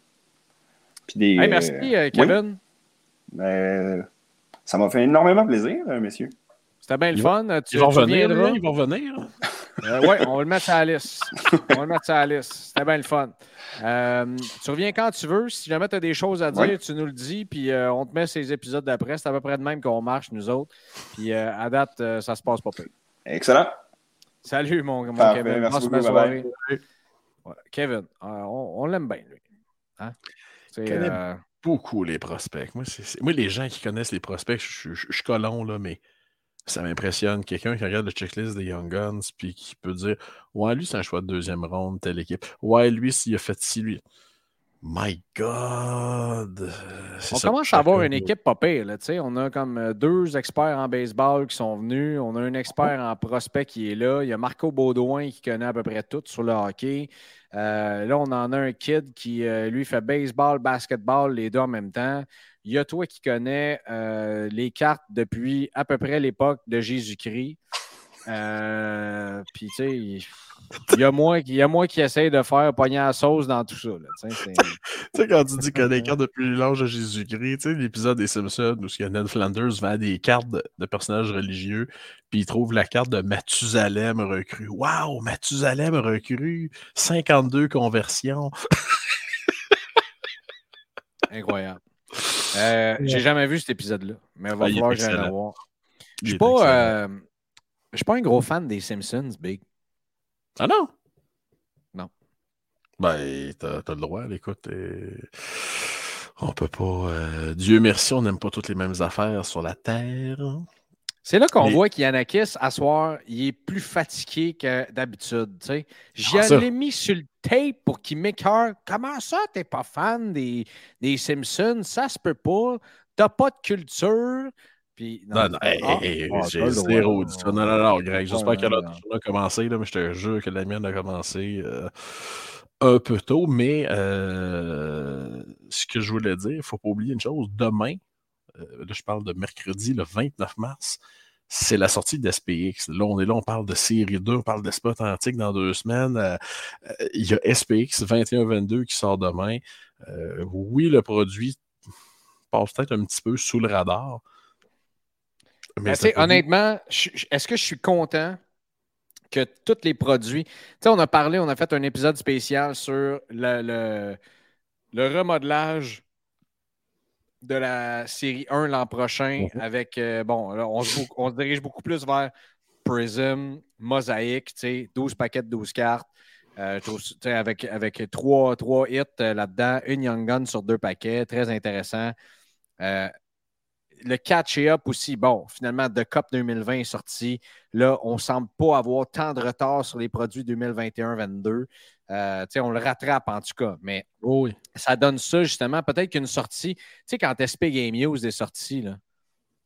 merci, Kevin. Ben, ça m'a fait énormément plaisir, messieurs. C'était bien le fun. Tu, ils vont tu revenir, reviendras. là, ils vont revenir. Euh, oui, on va le mettre à la liste. On va le mettre à la liste. C'était bien le fun. Euh, tu reviens quand tu veux. Si jamais tu as des choses à dire, Ouais. tu nous le dis. Puis euh, on te met ces épisodes d'après. C'est à peu près de même qu'on marche, nous autres. Puis euh, à date, euh, ça se passe pas pire. Excellent. Salut, mon, mon Parfait, Kevin. merci beaucoup, soirée. Ouais, Kevin, euh, on, on l'aime bien, lui. Hein? Connais- euh, Beaucoup les prospects. Moi, c'est- c'est- Moi, les gens qui connaissent les prospects, je suis colon, là, mais ça m'impressionne. Quelqu'un qui regarde le checklist des Young Guns puis qui peut dire Ouais, lui, c'est un choix de deuxième ronde, telle équipe. Ouais, lui, s'il a fait ci, lui. My God! On commence à avoir une équipe pas pire. Là, on a comme euh, deux experts en baseball qui sont venus. On a un expert en prospect qui est là. Il y a Marco Baudouin qui connaît à peu près tout sur le hockey. Euh, là, on en a un kid qui, euh, lui, fait baseball, basketball, les deux en même temps. Il y a toi qui connais euh, les cartes depuis à peu près l'époque de Jésus-Christ. Puis, tu sais, il y, a moi, qui- il y a moi qui essaye de faire pogner à la sauce dans tout ça. tu sais, quand tu dis qu'on a des cartes depuis l'âge de Jésus-Christ, tu sais, l'épisode des Simpsons où il y a Ned Flanders vend des cartes de, de personnages religieux, puis il trouve la carte de Mathusalem recru. Waouh, Mathusalem recru, 52 conversions. [laughs] Incroyable. Euh, J'ai jamais vu cet épisode-là, mais il va Ah, falloir que j'aille le voir. Je excellent. euh, je suis pas un gros fan des Simpsons, Big. Ah non? Non. Ben, t'as t'as le droit, écoute. euh, On peut pas. euh, Dieu merci, on n'aime pas toutes les mêmes affaires sur la Terre. C'est là qu'on Mais- voit qu'Yanakis, à soir, il est plus fatigué que d'habitude. Ah, ça. l'ai mis sur le tape pour qu'il m'écœure. Comment ça, t'es pas fan des, des Simpsons? Ça se peut pas. T'as pas de culture. Puis, Non, non, hey, Ah, hey, ah, j'ai zéro dit ça. Non, non, non, Greg, j'espère Ouais, que la non. a commencé, là, mais je te jure que la mienne a commencé euh, un peu tôt. Mais euh, ce que je voulais dire, il ne faut pas oublier une chose. Demain, euh, là, je parle de mercredi, le 29 mars, c'est la sortie d'SPX. Là, on est là, on parle de série 2, on parle d'Espace Antique dans deux semaines. Euh, Il y a SPX 21-22 qui sort demain. Euh, oui, le produit passe peut-être un petit peu sous le radar. Mais peut- honnêtement, est-ce que je suis content que tous les produits. Tu sais, on a parlé, on a fait un épisode spécial sur le, le, le remodelage de la série 1 l'an prochain Mhm. avec, euh, bon, là, on, se, on se dirige beaucoup plus vers Prism, Mosaic, tu sais, 12 paquets de 12 cartes. Euh, avec, avec trois, trois hits euh, là-dedans, une Young Gun sur deux paquets, très intéressant. Le catch-up aussi, bon, finalement, The Cup 2020 est sorti. Là, on ne semble pas avoir tant de retard sur les produits 2021-22. Euh, on le rattrape en tout cas, mais Oh oui. ça donne ça justement. Peut-être qu'une sortie, tu sais, quand SP Game News est sorti, là,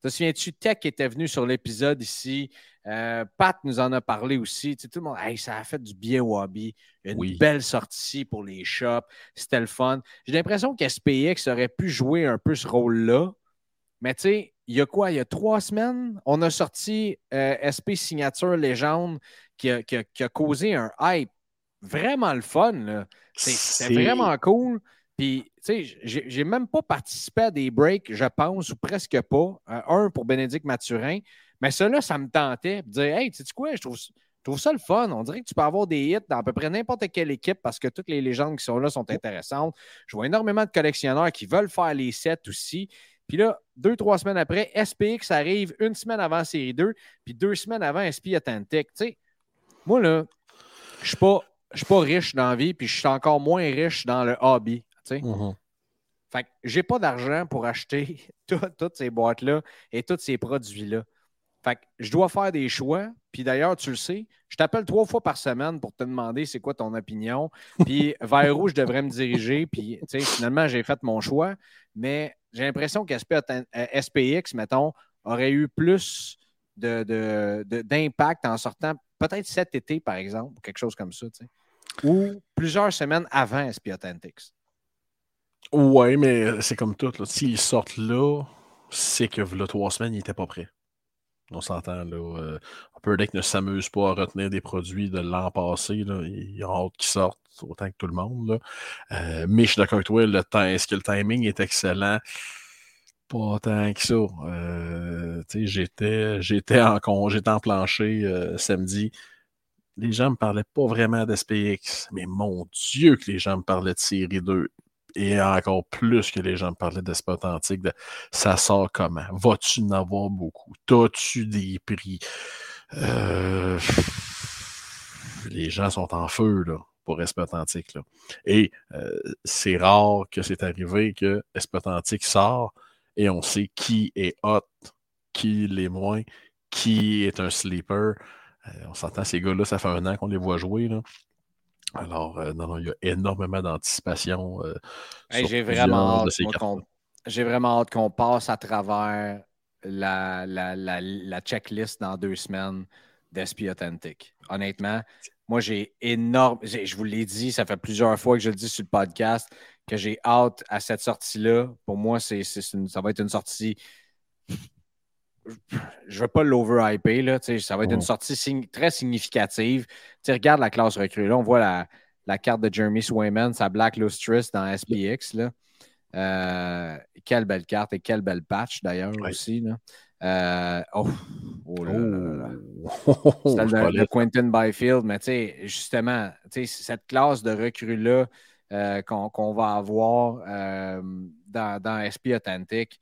te souviens-tu, Tech était venu sur l'épisode ici. Euh, Pat nous en a parlé aussi. Tu sais, tout le monde, hey, ça a fait du bien hobby. Une Oui. belle sortie pour les shops. C'était le fun. J'ai l'impression qu'SPX aurait pu jouer un peu ce rôle-là. Mais tu sais, il y a quoi? Il y a trois semaines, on a sorti euh, SP Signature Légende qui a, qui a- qui a causé un hype vraiment le fun. C'est- vraiment cool. Puis, tu sais, j'ai j'ai même pas participé à des breaks, je pense, ou presque pas. Euh, un pour Bénédicte Mathurin. Mais cela, ça me tentait de dire Hey, tu sais quoi, je trouve, je trouve ça le fun. On dirait que tu peux avoir des hits dans à peu près n'importe quelle équipe parce que toutes les légendes qui sont là sont intéressantes. Je vois énormément de collectionneurs qui veulent faire les sets aussi. Puis là, deux, trois semaines après, SPX arrive une semaine avant série 2, puis deux semaines avant SP Authentic. Tu sais, moi, là, je suis pas, je suis pas riche dans la vie, puis je suis encore moins riche dans le hobby. tu sais. Mhm. Fait que j'ai pas d'argent pour acheter [laughs] tout- toutes ces boîtes-là et tous ces produits-là. Fait que je dois faire des choix. Puis d'ailleurs, tu le sais, je t'appelle trois fois par semaine pour te demander c'est quoi ton opinion. Puis [laughs] vers où je devrais me diriger. Puis finalement, j'ai fait mon choix. Mais j'ai l'impression qu'SP Atten- euh, SPX, mettons, aurait eu plus de- de- d'impact en sortant peut-être cet été, par exemple, ou quelque chose comme ça. tu sais. Ou plusieurs semaines avant SP Authentics. Ouais, mais c'est comme tout. S'ils sortent là, c'est que là, trois semaines, ils n'étaient pas prêts. On s'entend là. Euh, Upper ne s'amuse pas à retenir des produits de l'an passé. Là. Ils ont hâte qu'ils sortent autant que tout le monde. Là. Euh, mais le temps, est-ce que le timing est excellent? Pas tant que ça. Euh, j'étais, j'étais en j'étais en plancher euh, samedi. Les gens me parlaient pas vraiment d'SPX, mais mon Dieu que les gens me parlaient de série 2. Et encore plus que les gens me parlaient d'Esp Authentique. Ça sort comment? Vas-tu en avoir beaucoup? T'as-tu des prix? Euh, les gens sont en feu là, pour Esp Authentique. Là. Et c'est rare que c'est arrivé que Esp Authentique sort et on sait qui est hot, qui l'est moins, qui est un sleeper. Euh, on s'entend, ces gars-là, ça fait un an qu'on les voit jouer. Là. Alors, euh, non, non, il y a énormément d'anticipation. Euh, j'ai vraiment, hâte qu'on passe à travers la, la, la, checklist dans deux semaines d'SP Authentic. Honnêtement, moi, j'ai énorme. Je vous l'ai dit, ça fait plusieurs fois que je le dis sur le podcast que j'ai hâte à cette sortie-là. Pour moi, c'est, ça va être une sortie. Je ne veux pas l'over-hyper, là, ça va être une sortie très significative. regarde la classe recrue. Là, on voit la, carte de Jeremy Swayman, sa Black Lustrous dans SPX. Là. Euh, quelle belle carte et quelle belle patch d'ailleurs aussi. Là. Euh, oh, oh là là là. [laughs] de, Quentin Byfield, mais justement, cette classe de recrues-là, euh, qu'on va avoir dans, dans, SP Authentic.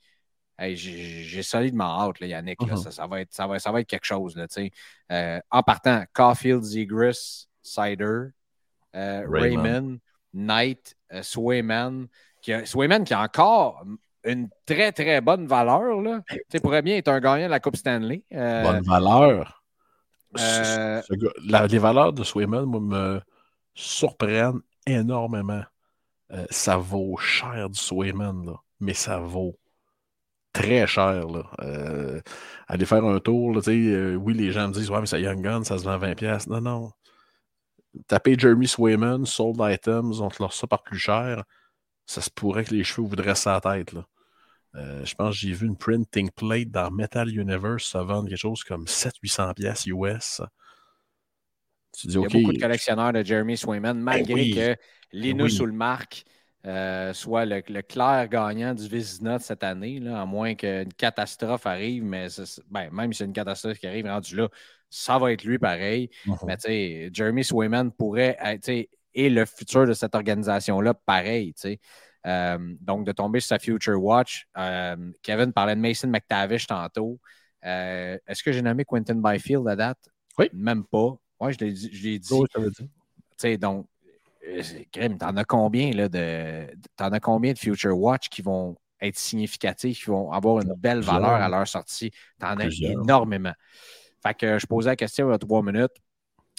J'ai solidement hâte, Yannick. Mm-hmm. ça, va être, ça, va, ça va être quelque chose. Là, euh, en partant, Caulfield, Zegris, Cider, Raymond, Knight, Swayman. Qui a, Swayman qui a encore une très, très bonne valeur. Là. pourrait bien être un gagnant de la Coupe Stanley. bonne valeur. les valeurs de Swayman me surprennent énormément. Euh, ça vaut cher du Swayman, là, mais ça vaut très cher. Là. Euh, aller faire un tour, là, euh, oui, les gens me disent Ouais, mais ça Young Gun, ça se vend 20$. Non, non. Taper Jeremy Swayman, sold items, on te leur ça par plus cher. Ça se pourrait que les cheveux vous dressent la tête. Là. je pense que j'ai vu une printing plate dans Metal Universe, ça vend quelque chose comme 700-800$ US. Il y a beaucoup de collectionneurs de Jeremy Swayman, ben malgré que Linus ben sous le marque euh, soit le, clair gagnant du Vizina cette année, là, à moins qu'une catastrophe arrive, mais ben, même si c'est une catastrophe qui arrive rendu là, ça va être lui pareil. Mhm. Mais tu sais, Jeremy Swayman pourrait être et le futur de cette organisation-là pareil. Euh, donc, de tomber sur sa Future Watch. Euh, Kevin parlait de Mason McTavish tantôt. Est-ce que j'ai nommé Quentin Byfield à date? Oui. Même pas. Oui, je l'ai dit. Tu sais, donc, Grim, t'en as combien là, de. T'en as combien de Future Watch qui vont être significatifs, qui vont avoir une belle valeur à leur sortie? T'en as énormément. Fait que je posais la question il y a trois minutes.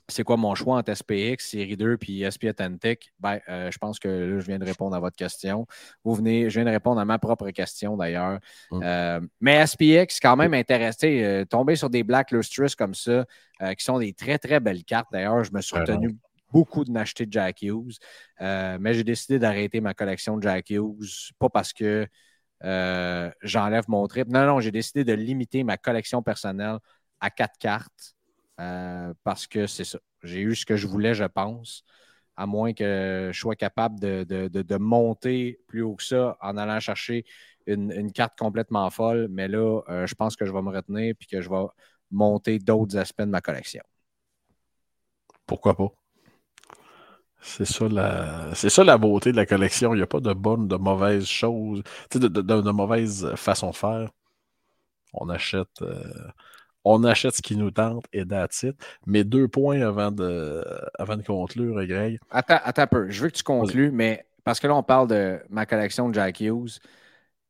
C'est quoi mon choix entre SPX, Série 2 puis SP Authentic? Ben, euh, je pense que là, je viens de répondre à votre question. Vous venez, je viens de répondre à ma propre question d'ailleurs. Hum. Euh, mais SPX, quand même intéressé. tomber sur des Black Lustrous comme ça, qui sont des très, très belles cartes. D'ailleurs, je me suis retenu beaucoup de m'acheter Jack Hughes. Euh, mais j'ai décidé d'arrêter ma collection de Jack Hughes, pas parce que euh, j'enlève mon trip. Non, non, j'ai décidé de limiter ma collection personnelle à quatre cartes euh, parce que c'est ça. J'ai eu ce que je voulais, je pense, à moins que je sois capable de, monter plus haut que ça en allant chercher une, une carte complètement folle. Mais là, je pense que je vais me retenir et que je vais monter d'autres aspects de ma collection. Pourquoi pas? C'est ça, la... c'est ça la beauté de la collection. Il n'y a pas de bonnes, de mauvaises choses, de, de, de, mauvaises façons de faire. On achète, euh, on achète ce qui nous tente et that's Mais deux points avant de, avant de conclure, Greg. Attends, attends un peu. Je veux que tu conclues, mais parce que là, on parle de ma collection de Jack Hughes.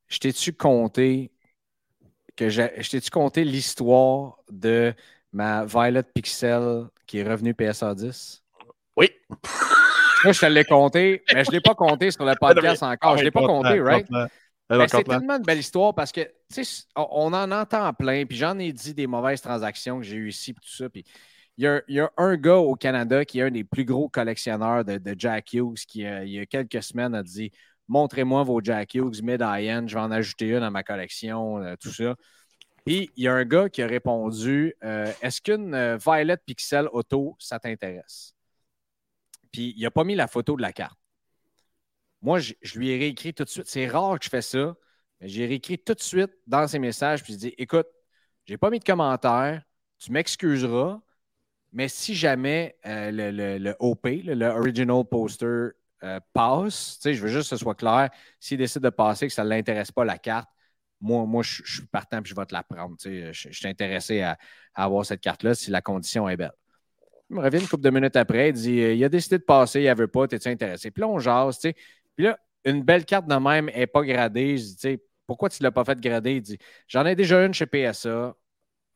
Je t'ai-tu compté que je t'ai-tu compté l'histoire de ma Violet Pixel qui est revenue PSA 10? Oui. Moi, je te l'ai compté, mais je ne l'ai pas compté sur le podcast encore. Je ne l'ai pas compté, right? c'est tellement une belle histoire parce que, tu sais, on en entend plein, puis j'en ai dit des mauvaises transactions que j'ai eues ici, puis tout ça. Puis il y, a, un gars au Canada qui est un des plus gros collectionneurs de, Jack Hughes qui, euh, il y a quelques semaines, a dit Montrez-moi vos Jack Hughes mid-high-end, je vais en ajouter une à ma collection, euh, tout ça. Puis il y a un gars qui a répondu euh, Est-ce qu'une Violet Pixel Auto, ça t'intéresse puis il n'a pas mis la photo de la carte. Moi, je, lui ai réécrit tout de suite. C'est rare que je fais ça. J'ai réécrit tout de suite dans ses messages, puis j'ai dit Écoute, j'ai pas mis de commentaires, tu m'excuseras, mais si jamais euh, le, OP, le, Original Poster, euh, passe, je veux juste que ce soit clair, s'il décide de passer, que ça ne l'intéresse pas la carte, moi, moi je, suis partant et je vais te la prendre. Je, je, suis intéressé à, avoir cette carte-là si la condition est belle. Il me revient une couple de minutes après, il dit Il a décidé de passer, il veut pas, t'es-tu intéressé? Puis là, on jase, tu sais. Puis là, une belle carte de même n'est pas gradée. Je dis, tu sais, pourquoi tu ne l'as pas fait grader? Il dit J'en ai déjà une chez PSA.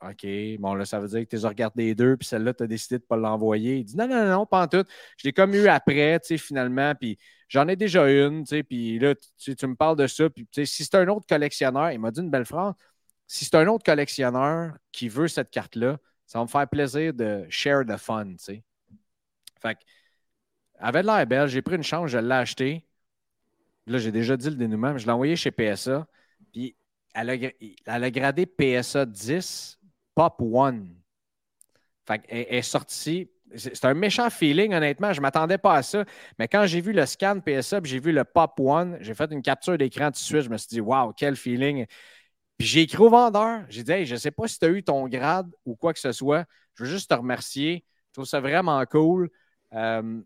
OK, bon, là, ça veut dire que tu les as regardé les deux, puis celle-là, tu as décidé de ne pas l'envoyer. Il dit non, non, non, pas en tout. Je l'ai comme eu après, tu sais, finalement, puis j'en ai déjà une, tu sais, puis là, tu, me parles de ça, puis tu sais, si c'est un autre collectionneur, il m'a dit une belle phrase, si c'est un autre collectionneur qui veut cette carte-là, ça va me faire plaisir de share the fun, tu sais. Fait que, avait de l'air belle, j'ai pris une chance, je l'ai acheté. Là, j'ai déjà dit le dénouement, mais je l'ai envoyé chez PSA, puis elle a, elle gradé PSA 10 Pop One. Fait elle est sortie. C'est un méchant feeling, honnêtement. Je ne m'attendais pas à ça. Mais quand j'ai vu le scan PSA, j'ai vu le Pop One, j'ai fait une capture d'écran tout de suite. Je me suis dit, waouh, quel feeling. Puis j'ai écrit au vendeur. J'ai dit, hey, je ne sais pas si tu as eu ton grade ou quoi que ce soit. Je veux juste te remercier. Je trouve ça vraiment cool. Euh,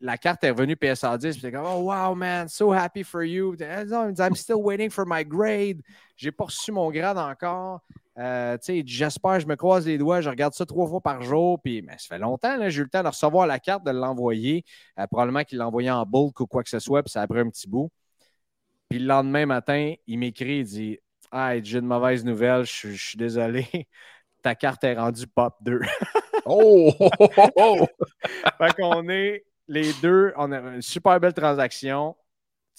la carte est revenue PSA 10. Puis comme, oh wow, man, so happy for you. I'm still waiting for my grade. J'ai pas reçu mon grade encore. Euh, J'espère, je me croise les doigts, je regarde ça trois fois par jour. Puis, ça fait longtemps, j'ai eu le temps de recevoir la carte, de l'envoyer. Euh, probablement qu'il l'a envoyé en bulk ou quoi que ce soit, puis ça a pris un petit bout. Puis le lendemain matin, il m'écrit, il dit Ah, j'ai une mauvaise nouvelle, je, suis désolé. [laughs] Ta carte est rendue pop 2. [laughs] oh! [laughs] fait qu'on est les deux, on a une super belle transaction.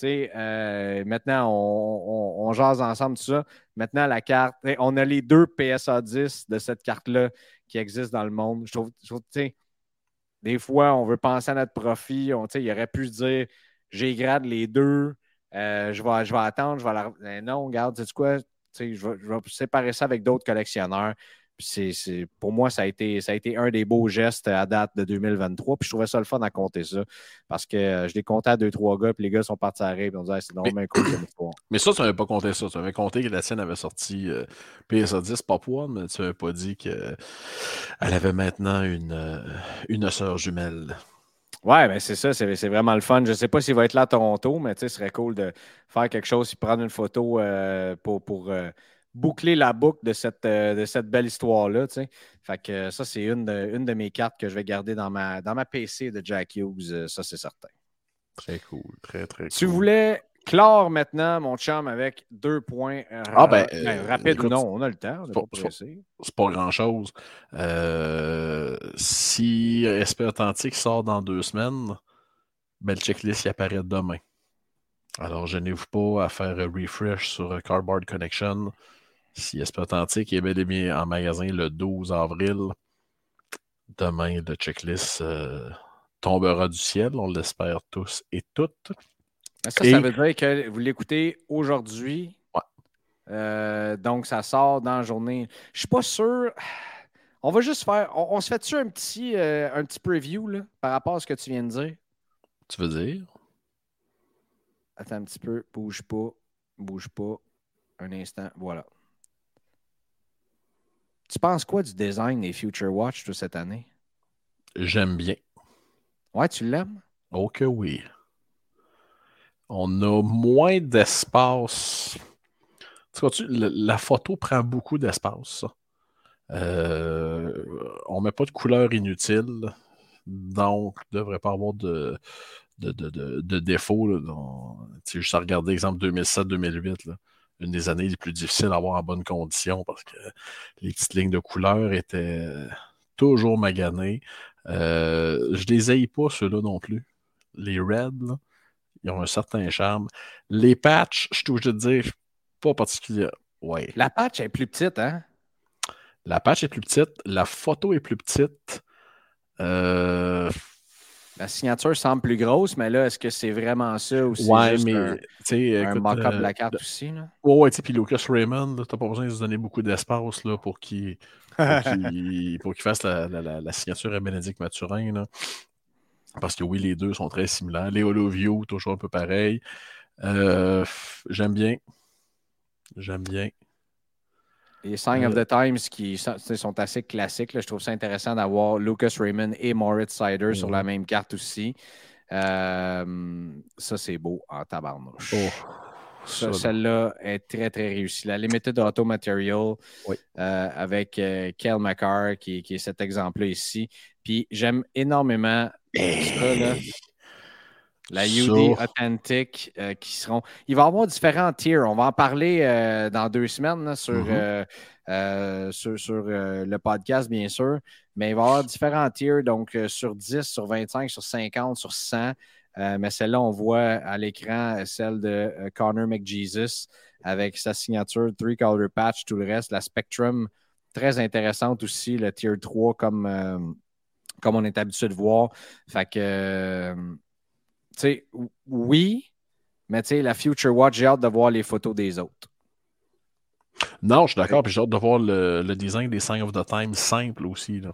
Euh, maintenant, on, on, jase ensemble tout ça. Maintenant, la carte, on a les deux PSA 10 de cette carte-là qui existent dans le monde. Je trouve, des fois, on veut penser à notre profit. On, il aurait pu se dire j'ai grade les deux, euh, je, vais, je vais attendre, je vais la. Ben non, regarde, tu sais quoi? Je vais, je vais séparer ça avec d'autres collectionneurs c'est, pour moi, ça a, été, ça a été un des beaux gestes à date de 2023. Puis je trouvais ça le fun à compter ça. Parce que euh, je l'ai compté à deux, trois gars, puis les gars sont partis à rire, puis on disait, c'est normalement cool comme histoire. [coughs] Mais ça, tu n'avais pas compté ça. Tu avais compté que la sienne avait sorti euh, PSA 10 Pop One, mais tu n'avais pas dit qu'elle avait maintenant une, euh, une sœur jumelle. Ouais, ben c'est ça, c'est, vraiment le fun. Je ne sais pas s'il va être là à Toronto, mais ce serait cool de faire quelque chose, prendre une photo pour. pour boucler la boucle de cette, euh, de cette belle histoire-là. Fait que euh, ça, c'est une de, une de mes cartes que je vais garder dans ma, dans ma PC de Jack Hughes, euh, ça c'est certain. Très cool, très, très cool. Tu voulais clore maintenant, mon chum, avec deux points ah, ben, ben rapides ou non, on a le temps, C'est pas, grand-chose. si SP Authentique sort dans deux semaines, ben, le checklist y apparaît demain. Alors, gênez-vous pas à faire un refresh sur Cardboard Connection. Si SP Authentique est bel et bien en magasin le 12 avril, demain, le checklist euh, tombera du ciel. On l'espère tous et toutes. Ça, ça veut dire que vous l'écoutez aujourd'hui. Euh, donc, ça sort dans la journée. Je ne suis pas sûr. On va juste faire. On, se fait-tu un petit, euh, un petit preview là, par rapport à ce que tu viens de dire? Tu veux dire? Attends un petit peu. Bouge pas. Bouge pas. Un instant. Voilà. Tu penses quoi du design des Future Watch de cette année? J'aime bien. Ouais, tu l'aimes? Ok, oui. On a moins d'espace. Tu la photo prend beaucoup d'espace. Euh, on ne met pas de couleur inutile. Donc, il ne devrait pas avoir de, de, de, défauts. Tu juste à regarder, exemple, 2007-2008 une des années les plus difficiles à avoir en bonne condition parce que les petites lignes de couleur étaient toujours maganées. Euh, je les aille pas, ceux-là non plus. Les Reds, ils ont un certain charme. Les patchs, je touche de dire, pas particulier. Ouais. La patch est plus petite, hein? La patch est plus petite. La photo est plus petite. Euh, la signature semble plus grosse, mais là, est-ce que c'est vraiment ça ou c'est ouais, juste mais, un, un mock-up de la carte aussi? Là? Ouais, ouais, puis Lucas Raymond, t'as pas besoin de se donner beaucoup d'espace là, pour qu'il [laughs] fasse la, la, la, signature à Bénédicte Mathurin. Là. Parce que oui, les deux sont très similaires. Les Holovio, toujours un peu pareil. Euh, j'aime bien. J'aime bien. Les Sign of the Times qui sont, sont assez classiques. Je trouve ça intéressant d'avoir Lucas Raymond et Moritz Sider sur la même carte aussi. Euh, ça, c'est beau en tabarnouche. Oh, Celle-là est très, très réussie. La Limited Auto Material Oui. euh, avec euh, Kel McCarr, qui, qui est cet exemple-là ici. Puis j'aime énormément ça, là. La UD. Authentic euh, qui seront. Il va y avoir différents tiers. On va en parler euh, dans deux semaines là, sur, Mhm. euh, sur, sur, euh, le podcast, bien sûr. Mais il va y avoir différents tiers, donc sur 10, sur 25, sur 50, sur 100. Euh, mais celle-là, on voit à l'écran celle de Connor McJesus avec sa signature, three color patch, tout le reste. La Spectrum, très intéressante aussi, le tier 3, comme, comme on est habitué de voir. Fait que, euh, tu sais, oui, mais tu sais, la Future Watch, j'ai hâte de voir les photos des autres. Non, je suis d'accord. Puis j'ai hâte de voir le, le design des Sign of the Time simple aussi. là.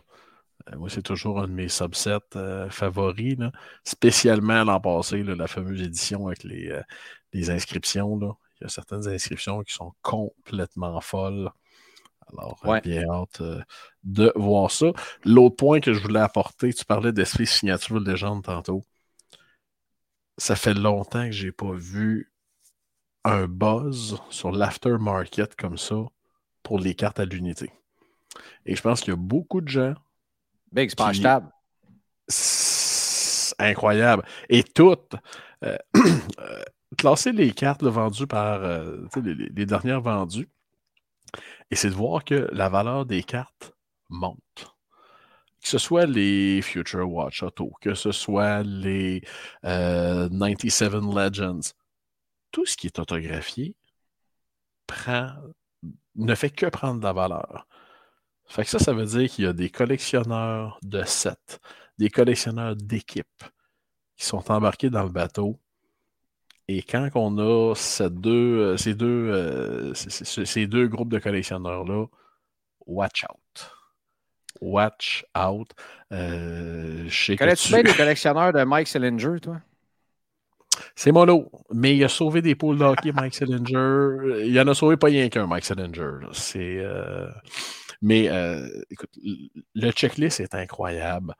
Euh, moi, c'est toujours un de mes subsets euh, favoris. là. Spécialement l'an passé, là, la fameuse édition avec les, euh, les inscriptions. Là. Il y a certaines inscriptions qui sont complètement folles. Alors, euh, Ouais. bien hâte euh, de voir ça. L'autre point que je voulais apporter, tu parlais d'esprit signature de légende tantôt. Ça fait longtemps que j'ai pas vu un buzz sur l'aftermarket comme ça pour les cartes à l'unité. Et je pense qu'il y a beaucoup de gens. Big, c'est pas Qui- incroyable. Et toutes, [clears throat] euh, classer les cartes là, vendues par euh, les dernières vendues, et c'est de voir que la valeur des cartes monte. Que ce soit les Future Watch Auto, que ce soit les euh, 97 Legends, tout ce qui est autographié prend, ne fait que prendre de la valeur. Fait que ça, ça veut dire qu'il y a des collectionneurs de sets, des collectionneurs d'équipes qui sont embarqués dans le bateau. Et quand on a ces deux, euh, ces deux, euh, ces- ces- ces deux groupes de collectionneurs-là, watch out. Watch out. Euh, Connais-tu tu- bien [laughs] les collectionneurs de Mike Sillinger, toi? C'est mon lot. Mais il a sauvé des poules de hockey, Mike Sillinger. Il en a sauvé pas rien qu'un, Mike. C'est. euh, Mais écoute, le checklist est incroyable.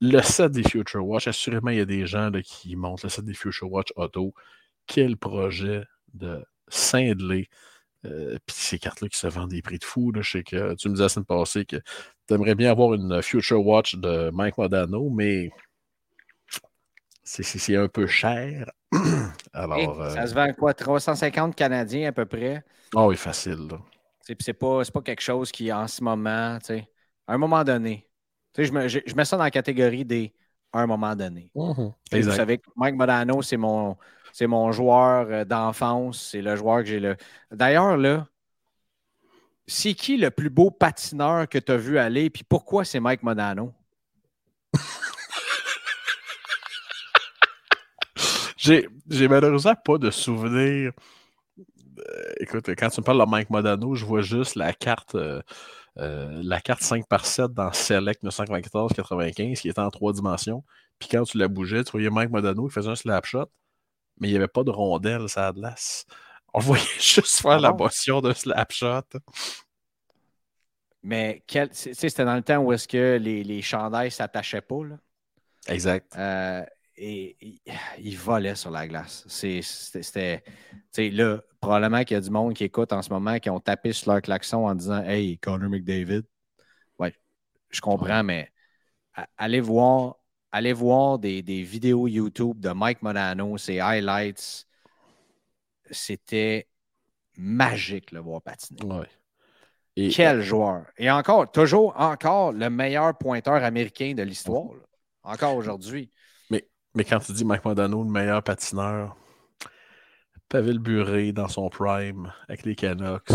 Le set des Future Watch, assurément, il y a des gens là, qui montrent le set des Future Watch Auto. Quel projet de cinglé. Euh, Puis ces cartes-là qui se vendent des prix de fou. là. Je sais que tu me disais la semaine passée que tu aimerais bien avoir une Future Watch de Mike Modano, mais c'est- un peu cher. [clears throat] Alors, euh, Ça se vend quoi? 350 Canadiens à peu près. ah oui, facile. C'est pas, pas quelque chose qui, en ce moment, à un moment donné, tu sais, je, me, je, je mets ça dans la catégorie des à un moment donné. Tu sais, Vous savez que Mike Modano, c'est mon, c'est mon joueur euh, d'enfance. C'est le joueur que j'ai le. D'ailleurs, là, c'est qui le plus beau patineur que tu as vu aller? Puis pourquoi c'est Mike Modano? [laughs] J'ai j'ai malheureusement pas de souvenir. Euh, écoute, quand tu me parles de Mike Modano, je vois juste la carte, euh, euh, la carte 5 par 7 dans Select 994-95 qui était en trois dimensions. Puis quand tu la bougeais, tu voyais Mike Modano, il faisait un slap shot, mais il n'y avait pas de rondelle, ça a de l'as. On voyait [laughs] juste faire Ah la motion de slap shot. Mais c'était dans le temps où est-ce que les, les chandails ne s'attachaient pas. Là? Exact. Euh, et il, il volait sur la glace. C'était. tu sais, Là, probablement qu'il y a du monde qui écoute en ce moment qui ont tapé sur leur klaxon en disant Hey, Connor McDavid. Ouais, je comprends, mais allez voir, allez voir des, des vidéos YouTube de Mike Modano, ses highlights. C'était magique le voir patiner. Ouais. Et, Quel joueur! Et encore, toujours, encore le meilleur pointeur américain de l'histoire. Encore aujourd'hui. Mais quand tu dis Mike Modano, le meilleur patineur, Pavel Buré dans son prime avec les Canucks.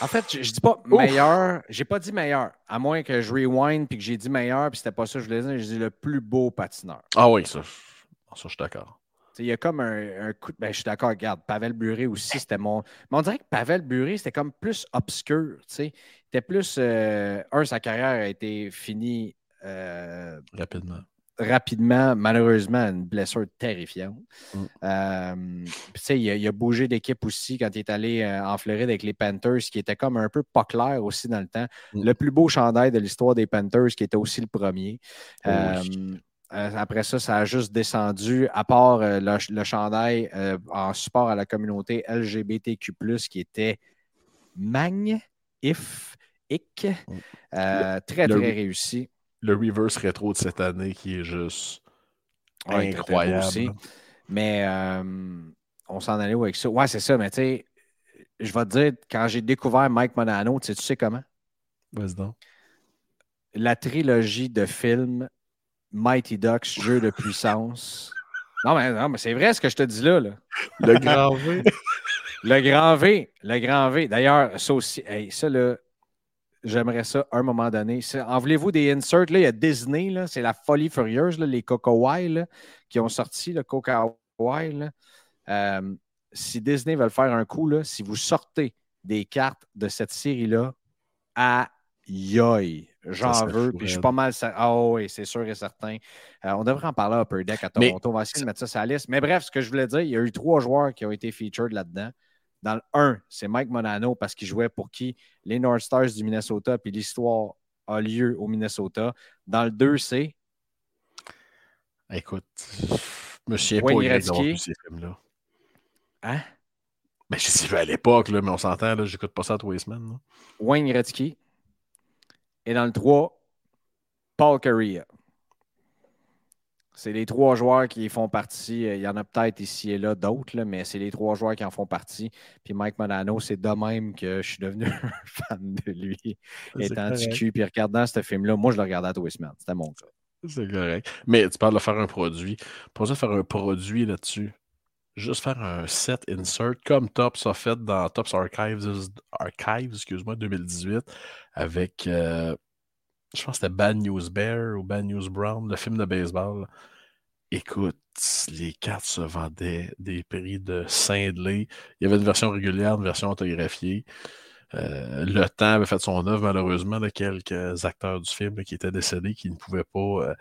En fait, je, je dis pas meilleur, j'ai pas dit meilleur, à moins que je rewind puis que j'ai dit meilleur, puis c'était pas ça que je voulais dire, j'ai dit le plus beau patineur. Ah oui, ça, ça je suis d'accord. Il y a comme un, un coup de. Ben, je suis d'accord, regarde, Pavel Buré aussi, c'était mon. Mais on dirait que Pavel Buré, c'était comme plus obscur. Tu sais. C'était plus. euh, un, sa carrière a été finie euh, Rapidement. Rapidement, malheureusement, une blessure terrifiante. Mm. Euh, il, a- il a bougé d'équipe aussi quand il est allé euh, en Floride avec les Panthers, qui était comme un peu pas clair aussi dans le temps. Mm. Le plus beau chandail de l'histoire des Panthers, qui était aussi le premier. Oh. Euh, après ça, ça a juste descendu, à part le, le chandail en support à la communauté LGBTQ, qui était magnifique. Euh, très, le- très réussi. Le reverse rétro de cette année qui est juste Ouais, incroyable. aussi. Mais euh, on s'en allait où avec ça? Ouais, c'est ça, mais tu sais, je vais te dire, quand j'ai découvert Mike Monano, tu sais, tu sais comment? Vas-y donc. La trilogie de films Mighty Ducks, jeu de puissance. [laughs] Non, mais, non, mais c'est vrai ce que je te dis là. là. Le grand V. [laughs] Le grand V, le grand V. D'ailleurs, ça aussi, hey, ça là, j'aimerais ça à un moment donné. En voulez-vous des inserts? Là, il y a Disney, là, c'est la folie furieuse, là, les Cocoa qui ont sorti le Coca. Euh, si Disney veut le faire un coup, là, si vous sortez des cartes de cette série-là, aïe, j'en serait veux, puis je suis pas mal. Ah oui, c'est sûr et certain. Euh, on devrait en parler à Upper Deck à Mais- Toronto. on va essayer de mettre ça sur la liste. Mais bref, ce que je voulais dire, il y a eu trois joueurs qui ont été featured là-dedans. Dans le 1, c'est Mike Monano parce qu'il jouait pour qui? Les North Stars du Minnesota, puis l'histoire a lieu au Minnesota. Dans le 2, c'est? Écoute, je me souviens pas ces films-là. Hein? Ben, je sais, à l'époque, mais on s'entend, là, j'écoute pas ça tous les semaines. là. Wayne Gretzky. Et dans le 3, Paul Correa. C'est les trois joueurs qui font partie. Euh, Il y en a peut-être ici et là d'autres, là, mais c'est les trois joueurs qui en font partie. Puis Mike Monano, c'est de même que je suis devenu [laughs] un fan de lui, C'est étant correct. du cul. Puis regardant ce film-là, moi, je le regardais à tous les semaines. C'était mon cas. C'est correct. Mais tu parles de faire un produit. Pas de faire un produit là-dessus. Juste faire un set insert comme Tops a fait dans Tops Archives, Archives excuse-moi, 2018 avec, euh, je pense que c'était Bad News Bear ou Bad News Brown, le film de baseball. Écoute, les cartes se vendaient des prix de cinglés. Il y avait une version régulière, une version autographiée. Euh, le temps avait fait son œuvre, malheureusement, de quelques acteurs du film qui étaient décédés, qui ne pouvaient pas euh,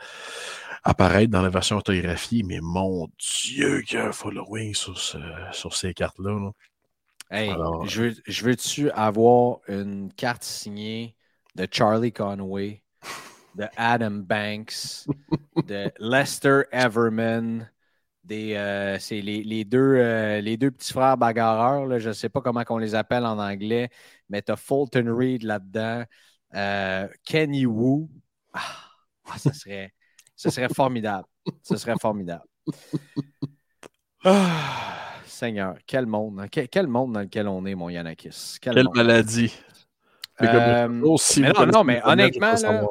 apparaître dans la version autographiée. Mais mon Dieu, qu'il y a un following sur, ce- sur ces cartes-là. là. Hey, Alors, je veux- je veux-tu avoir une carte signée de Charlie Conway, de Adam Banks, de [laughs] Lester Everman, des, euh, c'est les, les deux, euh, les deux petits frères bagarreurs, là, je ne sais pas comment on les appelle en anglais, mais tu as Fulton Reed là-dedans, euh, Kenny Wu. Ah, ah, ça, serait, ça serait formidable. Ce serait formidable. Ah, Seigneur, quel monde, hein? quel, quel monde dans lequel on est, mon Yanakis? Quel Quelle monde. maladie. Euh, non, non, mais honnêtement, là,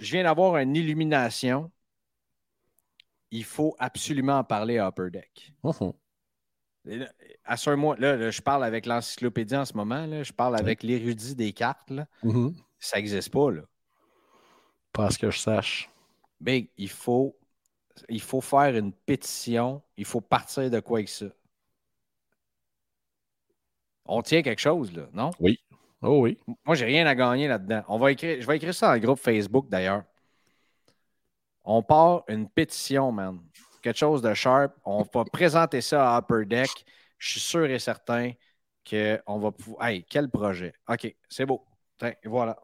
je viens d'avoir une illumination. Il faut absolument en parler à Upper Deck. Là, Assure-moi, là, là, je parle avec l'encyclopédie en ce moment, là, je parle avec l'érudit des cartes. là. Ça n'existe pas. Là. Pas à ce que je sache. Big, il faut, il faut faire une pétition. Il faut partir de quoi avec ça? On tient quelque chose, là, non? Oh oui. Moi, j'ai rien à gagner là-dedans. On va écrire, je vais écrire ça dans le groupe Facebook d'ailleurs. On part une pétition, man. Quelque chose de sharp. On va [laughs] présenter ça à Upper Deck. Je suis sûr et certain qu'on va pouvoir. Hey, quel projet. OK, c'est beau. Tiens, voilà.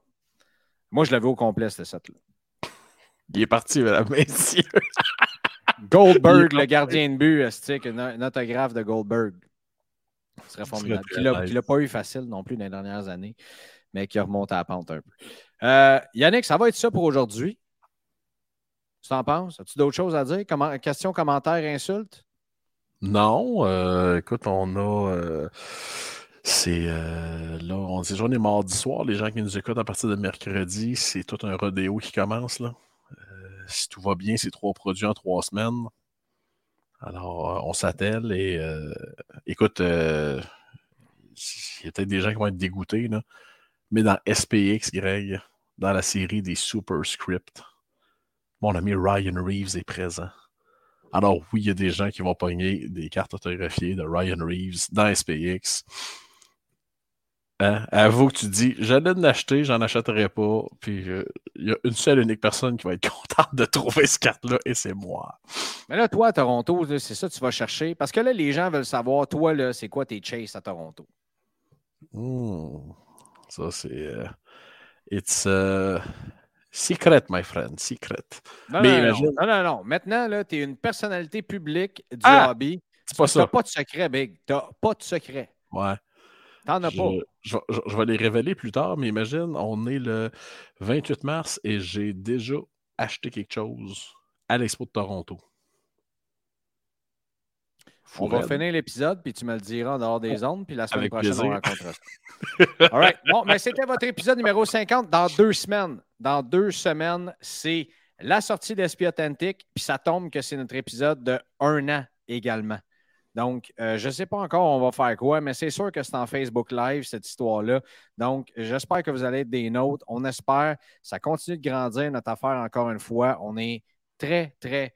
Moi, je l'avais au complet, ce set-là. Il est parti, mesdames, messieurs. Goldberg, le gardien de but, une, une autographe de Goldberg? Ce serait formidable. Qui l'a- pas eu facile non plus dans les dernières années, mais qui a remonté à la pente un peu. Euh, Yannick, ça va être ça pour aujourd'hui. Tu t'en penses? As-tu d'autres choses à dire? Comment, questions, commentaires, insultes? Non, euh, écoute, on a. euh, c'est euh, là, on c'est journée mardi soir. Les gens qui nous écoutent à partir de mercredi, c'est tout un rodéo qui commence là. Si tout va bien, c'est trois produits en trois semaines. Alors, euh, on s'attelle et euh, écoute, euh, il y a peut-être des gens qui vont être dégoûtés, mais dans SPX, Greg, dans la série des Super Script, mon ami Ryan Reeves est présent. Alors oui, il y a des gens qui vont pogner des cartes autographiées de Ryan Reeves dans SPX. Hein? Avoue que tu dis, j'allais l'acheter, j'en achèterai pas. Puis euh, il y a une seule unique personne qui va être [laughs] contente de trouver ce carte-là, et c'est moi. Mais là, toi, à Toronto, c'est ça que tu vas chercher. Parce que là, les gens veulent savoir, toi, là, c'est quoi tes chases à Toronto? Hmm. Ça, c'est. Euh, it's uh, secret, my friend, secret. Non, Mais non, imagine- non, non, non. Maintenant, là, tu es une personnalité publique du Ah! hobby. C'est pas Tu n'as ça. pas de secret, Big. Tu n'as pas de secret. Ouais. T'en as Je, pas. Je- je- je vais les révéler plus tard, mais imagine, on est le 28 mars et j'ai déjà acheté quelque chose à l'Expo de Toronto. Fou On va finir l'épisode, puis tu me le diras en dehors des ondes, puis la semaine Avec prochaine, on rencontrera. [laughs] All right. Bon, mais c'était votre épisode numéro 50 dans deux semaines. Dans deux semaines, c'est la sortie d'Esprit Authentique, puis ça tombe que c'est notre épisode de un an également. Donc, euh, je ne sais pas encore on va faire quoi, mais c'est sûr que c'est en Facebook Live, cette histoire-là. Donc, j'espère que vous allez être des nôtres. On espère. Ça continue de grandir, notre affaire, encore une fois. On est très, très,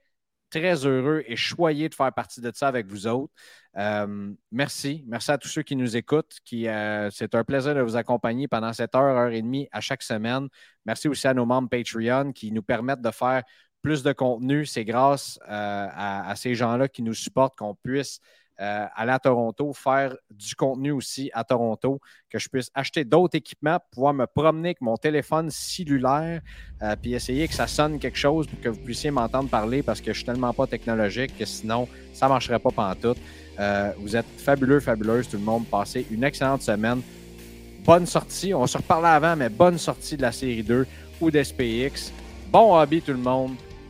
très heureux et choyé de faire partie de ça avec vous autres. Euh, merci. Merci à tous ceux qui nous écoutent. Qui, euh, c'est un plaisir de vous accompagner pendant cette heure, heure et demie à chaque semaine. Merci aussi à nos membres Patreon qui nous permettent de faire plus de contenu. C'est grâce euh, à, ces gens-là qui nous supportent qu'on puisse euh, aller à Toronto, faire du contenu aussi à Toronto, que je puisse acheter d'autres équipements, pouvoir me promener avec mon téléphone cellulaire, euh, puis essayer que ça sonne quelque chose pour que vous puissiez m'entendre parler parce que je suis tellement pas technologique que sinon, ça ne marcherait pas pantoute. Euh, vous êtes fabuleux, fabuleuse, tout le monde. Passez une excellente semaine. Bonne sortie. On se reparle avant, mais bonne sortie de la série 2 ou d'SPX. Bon hobby, tout le monde.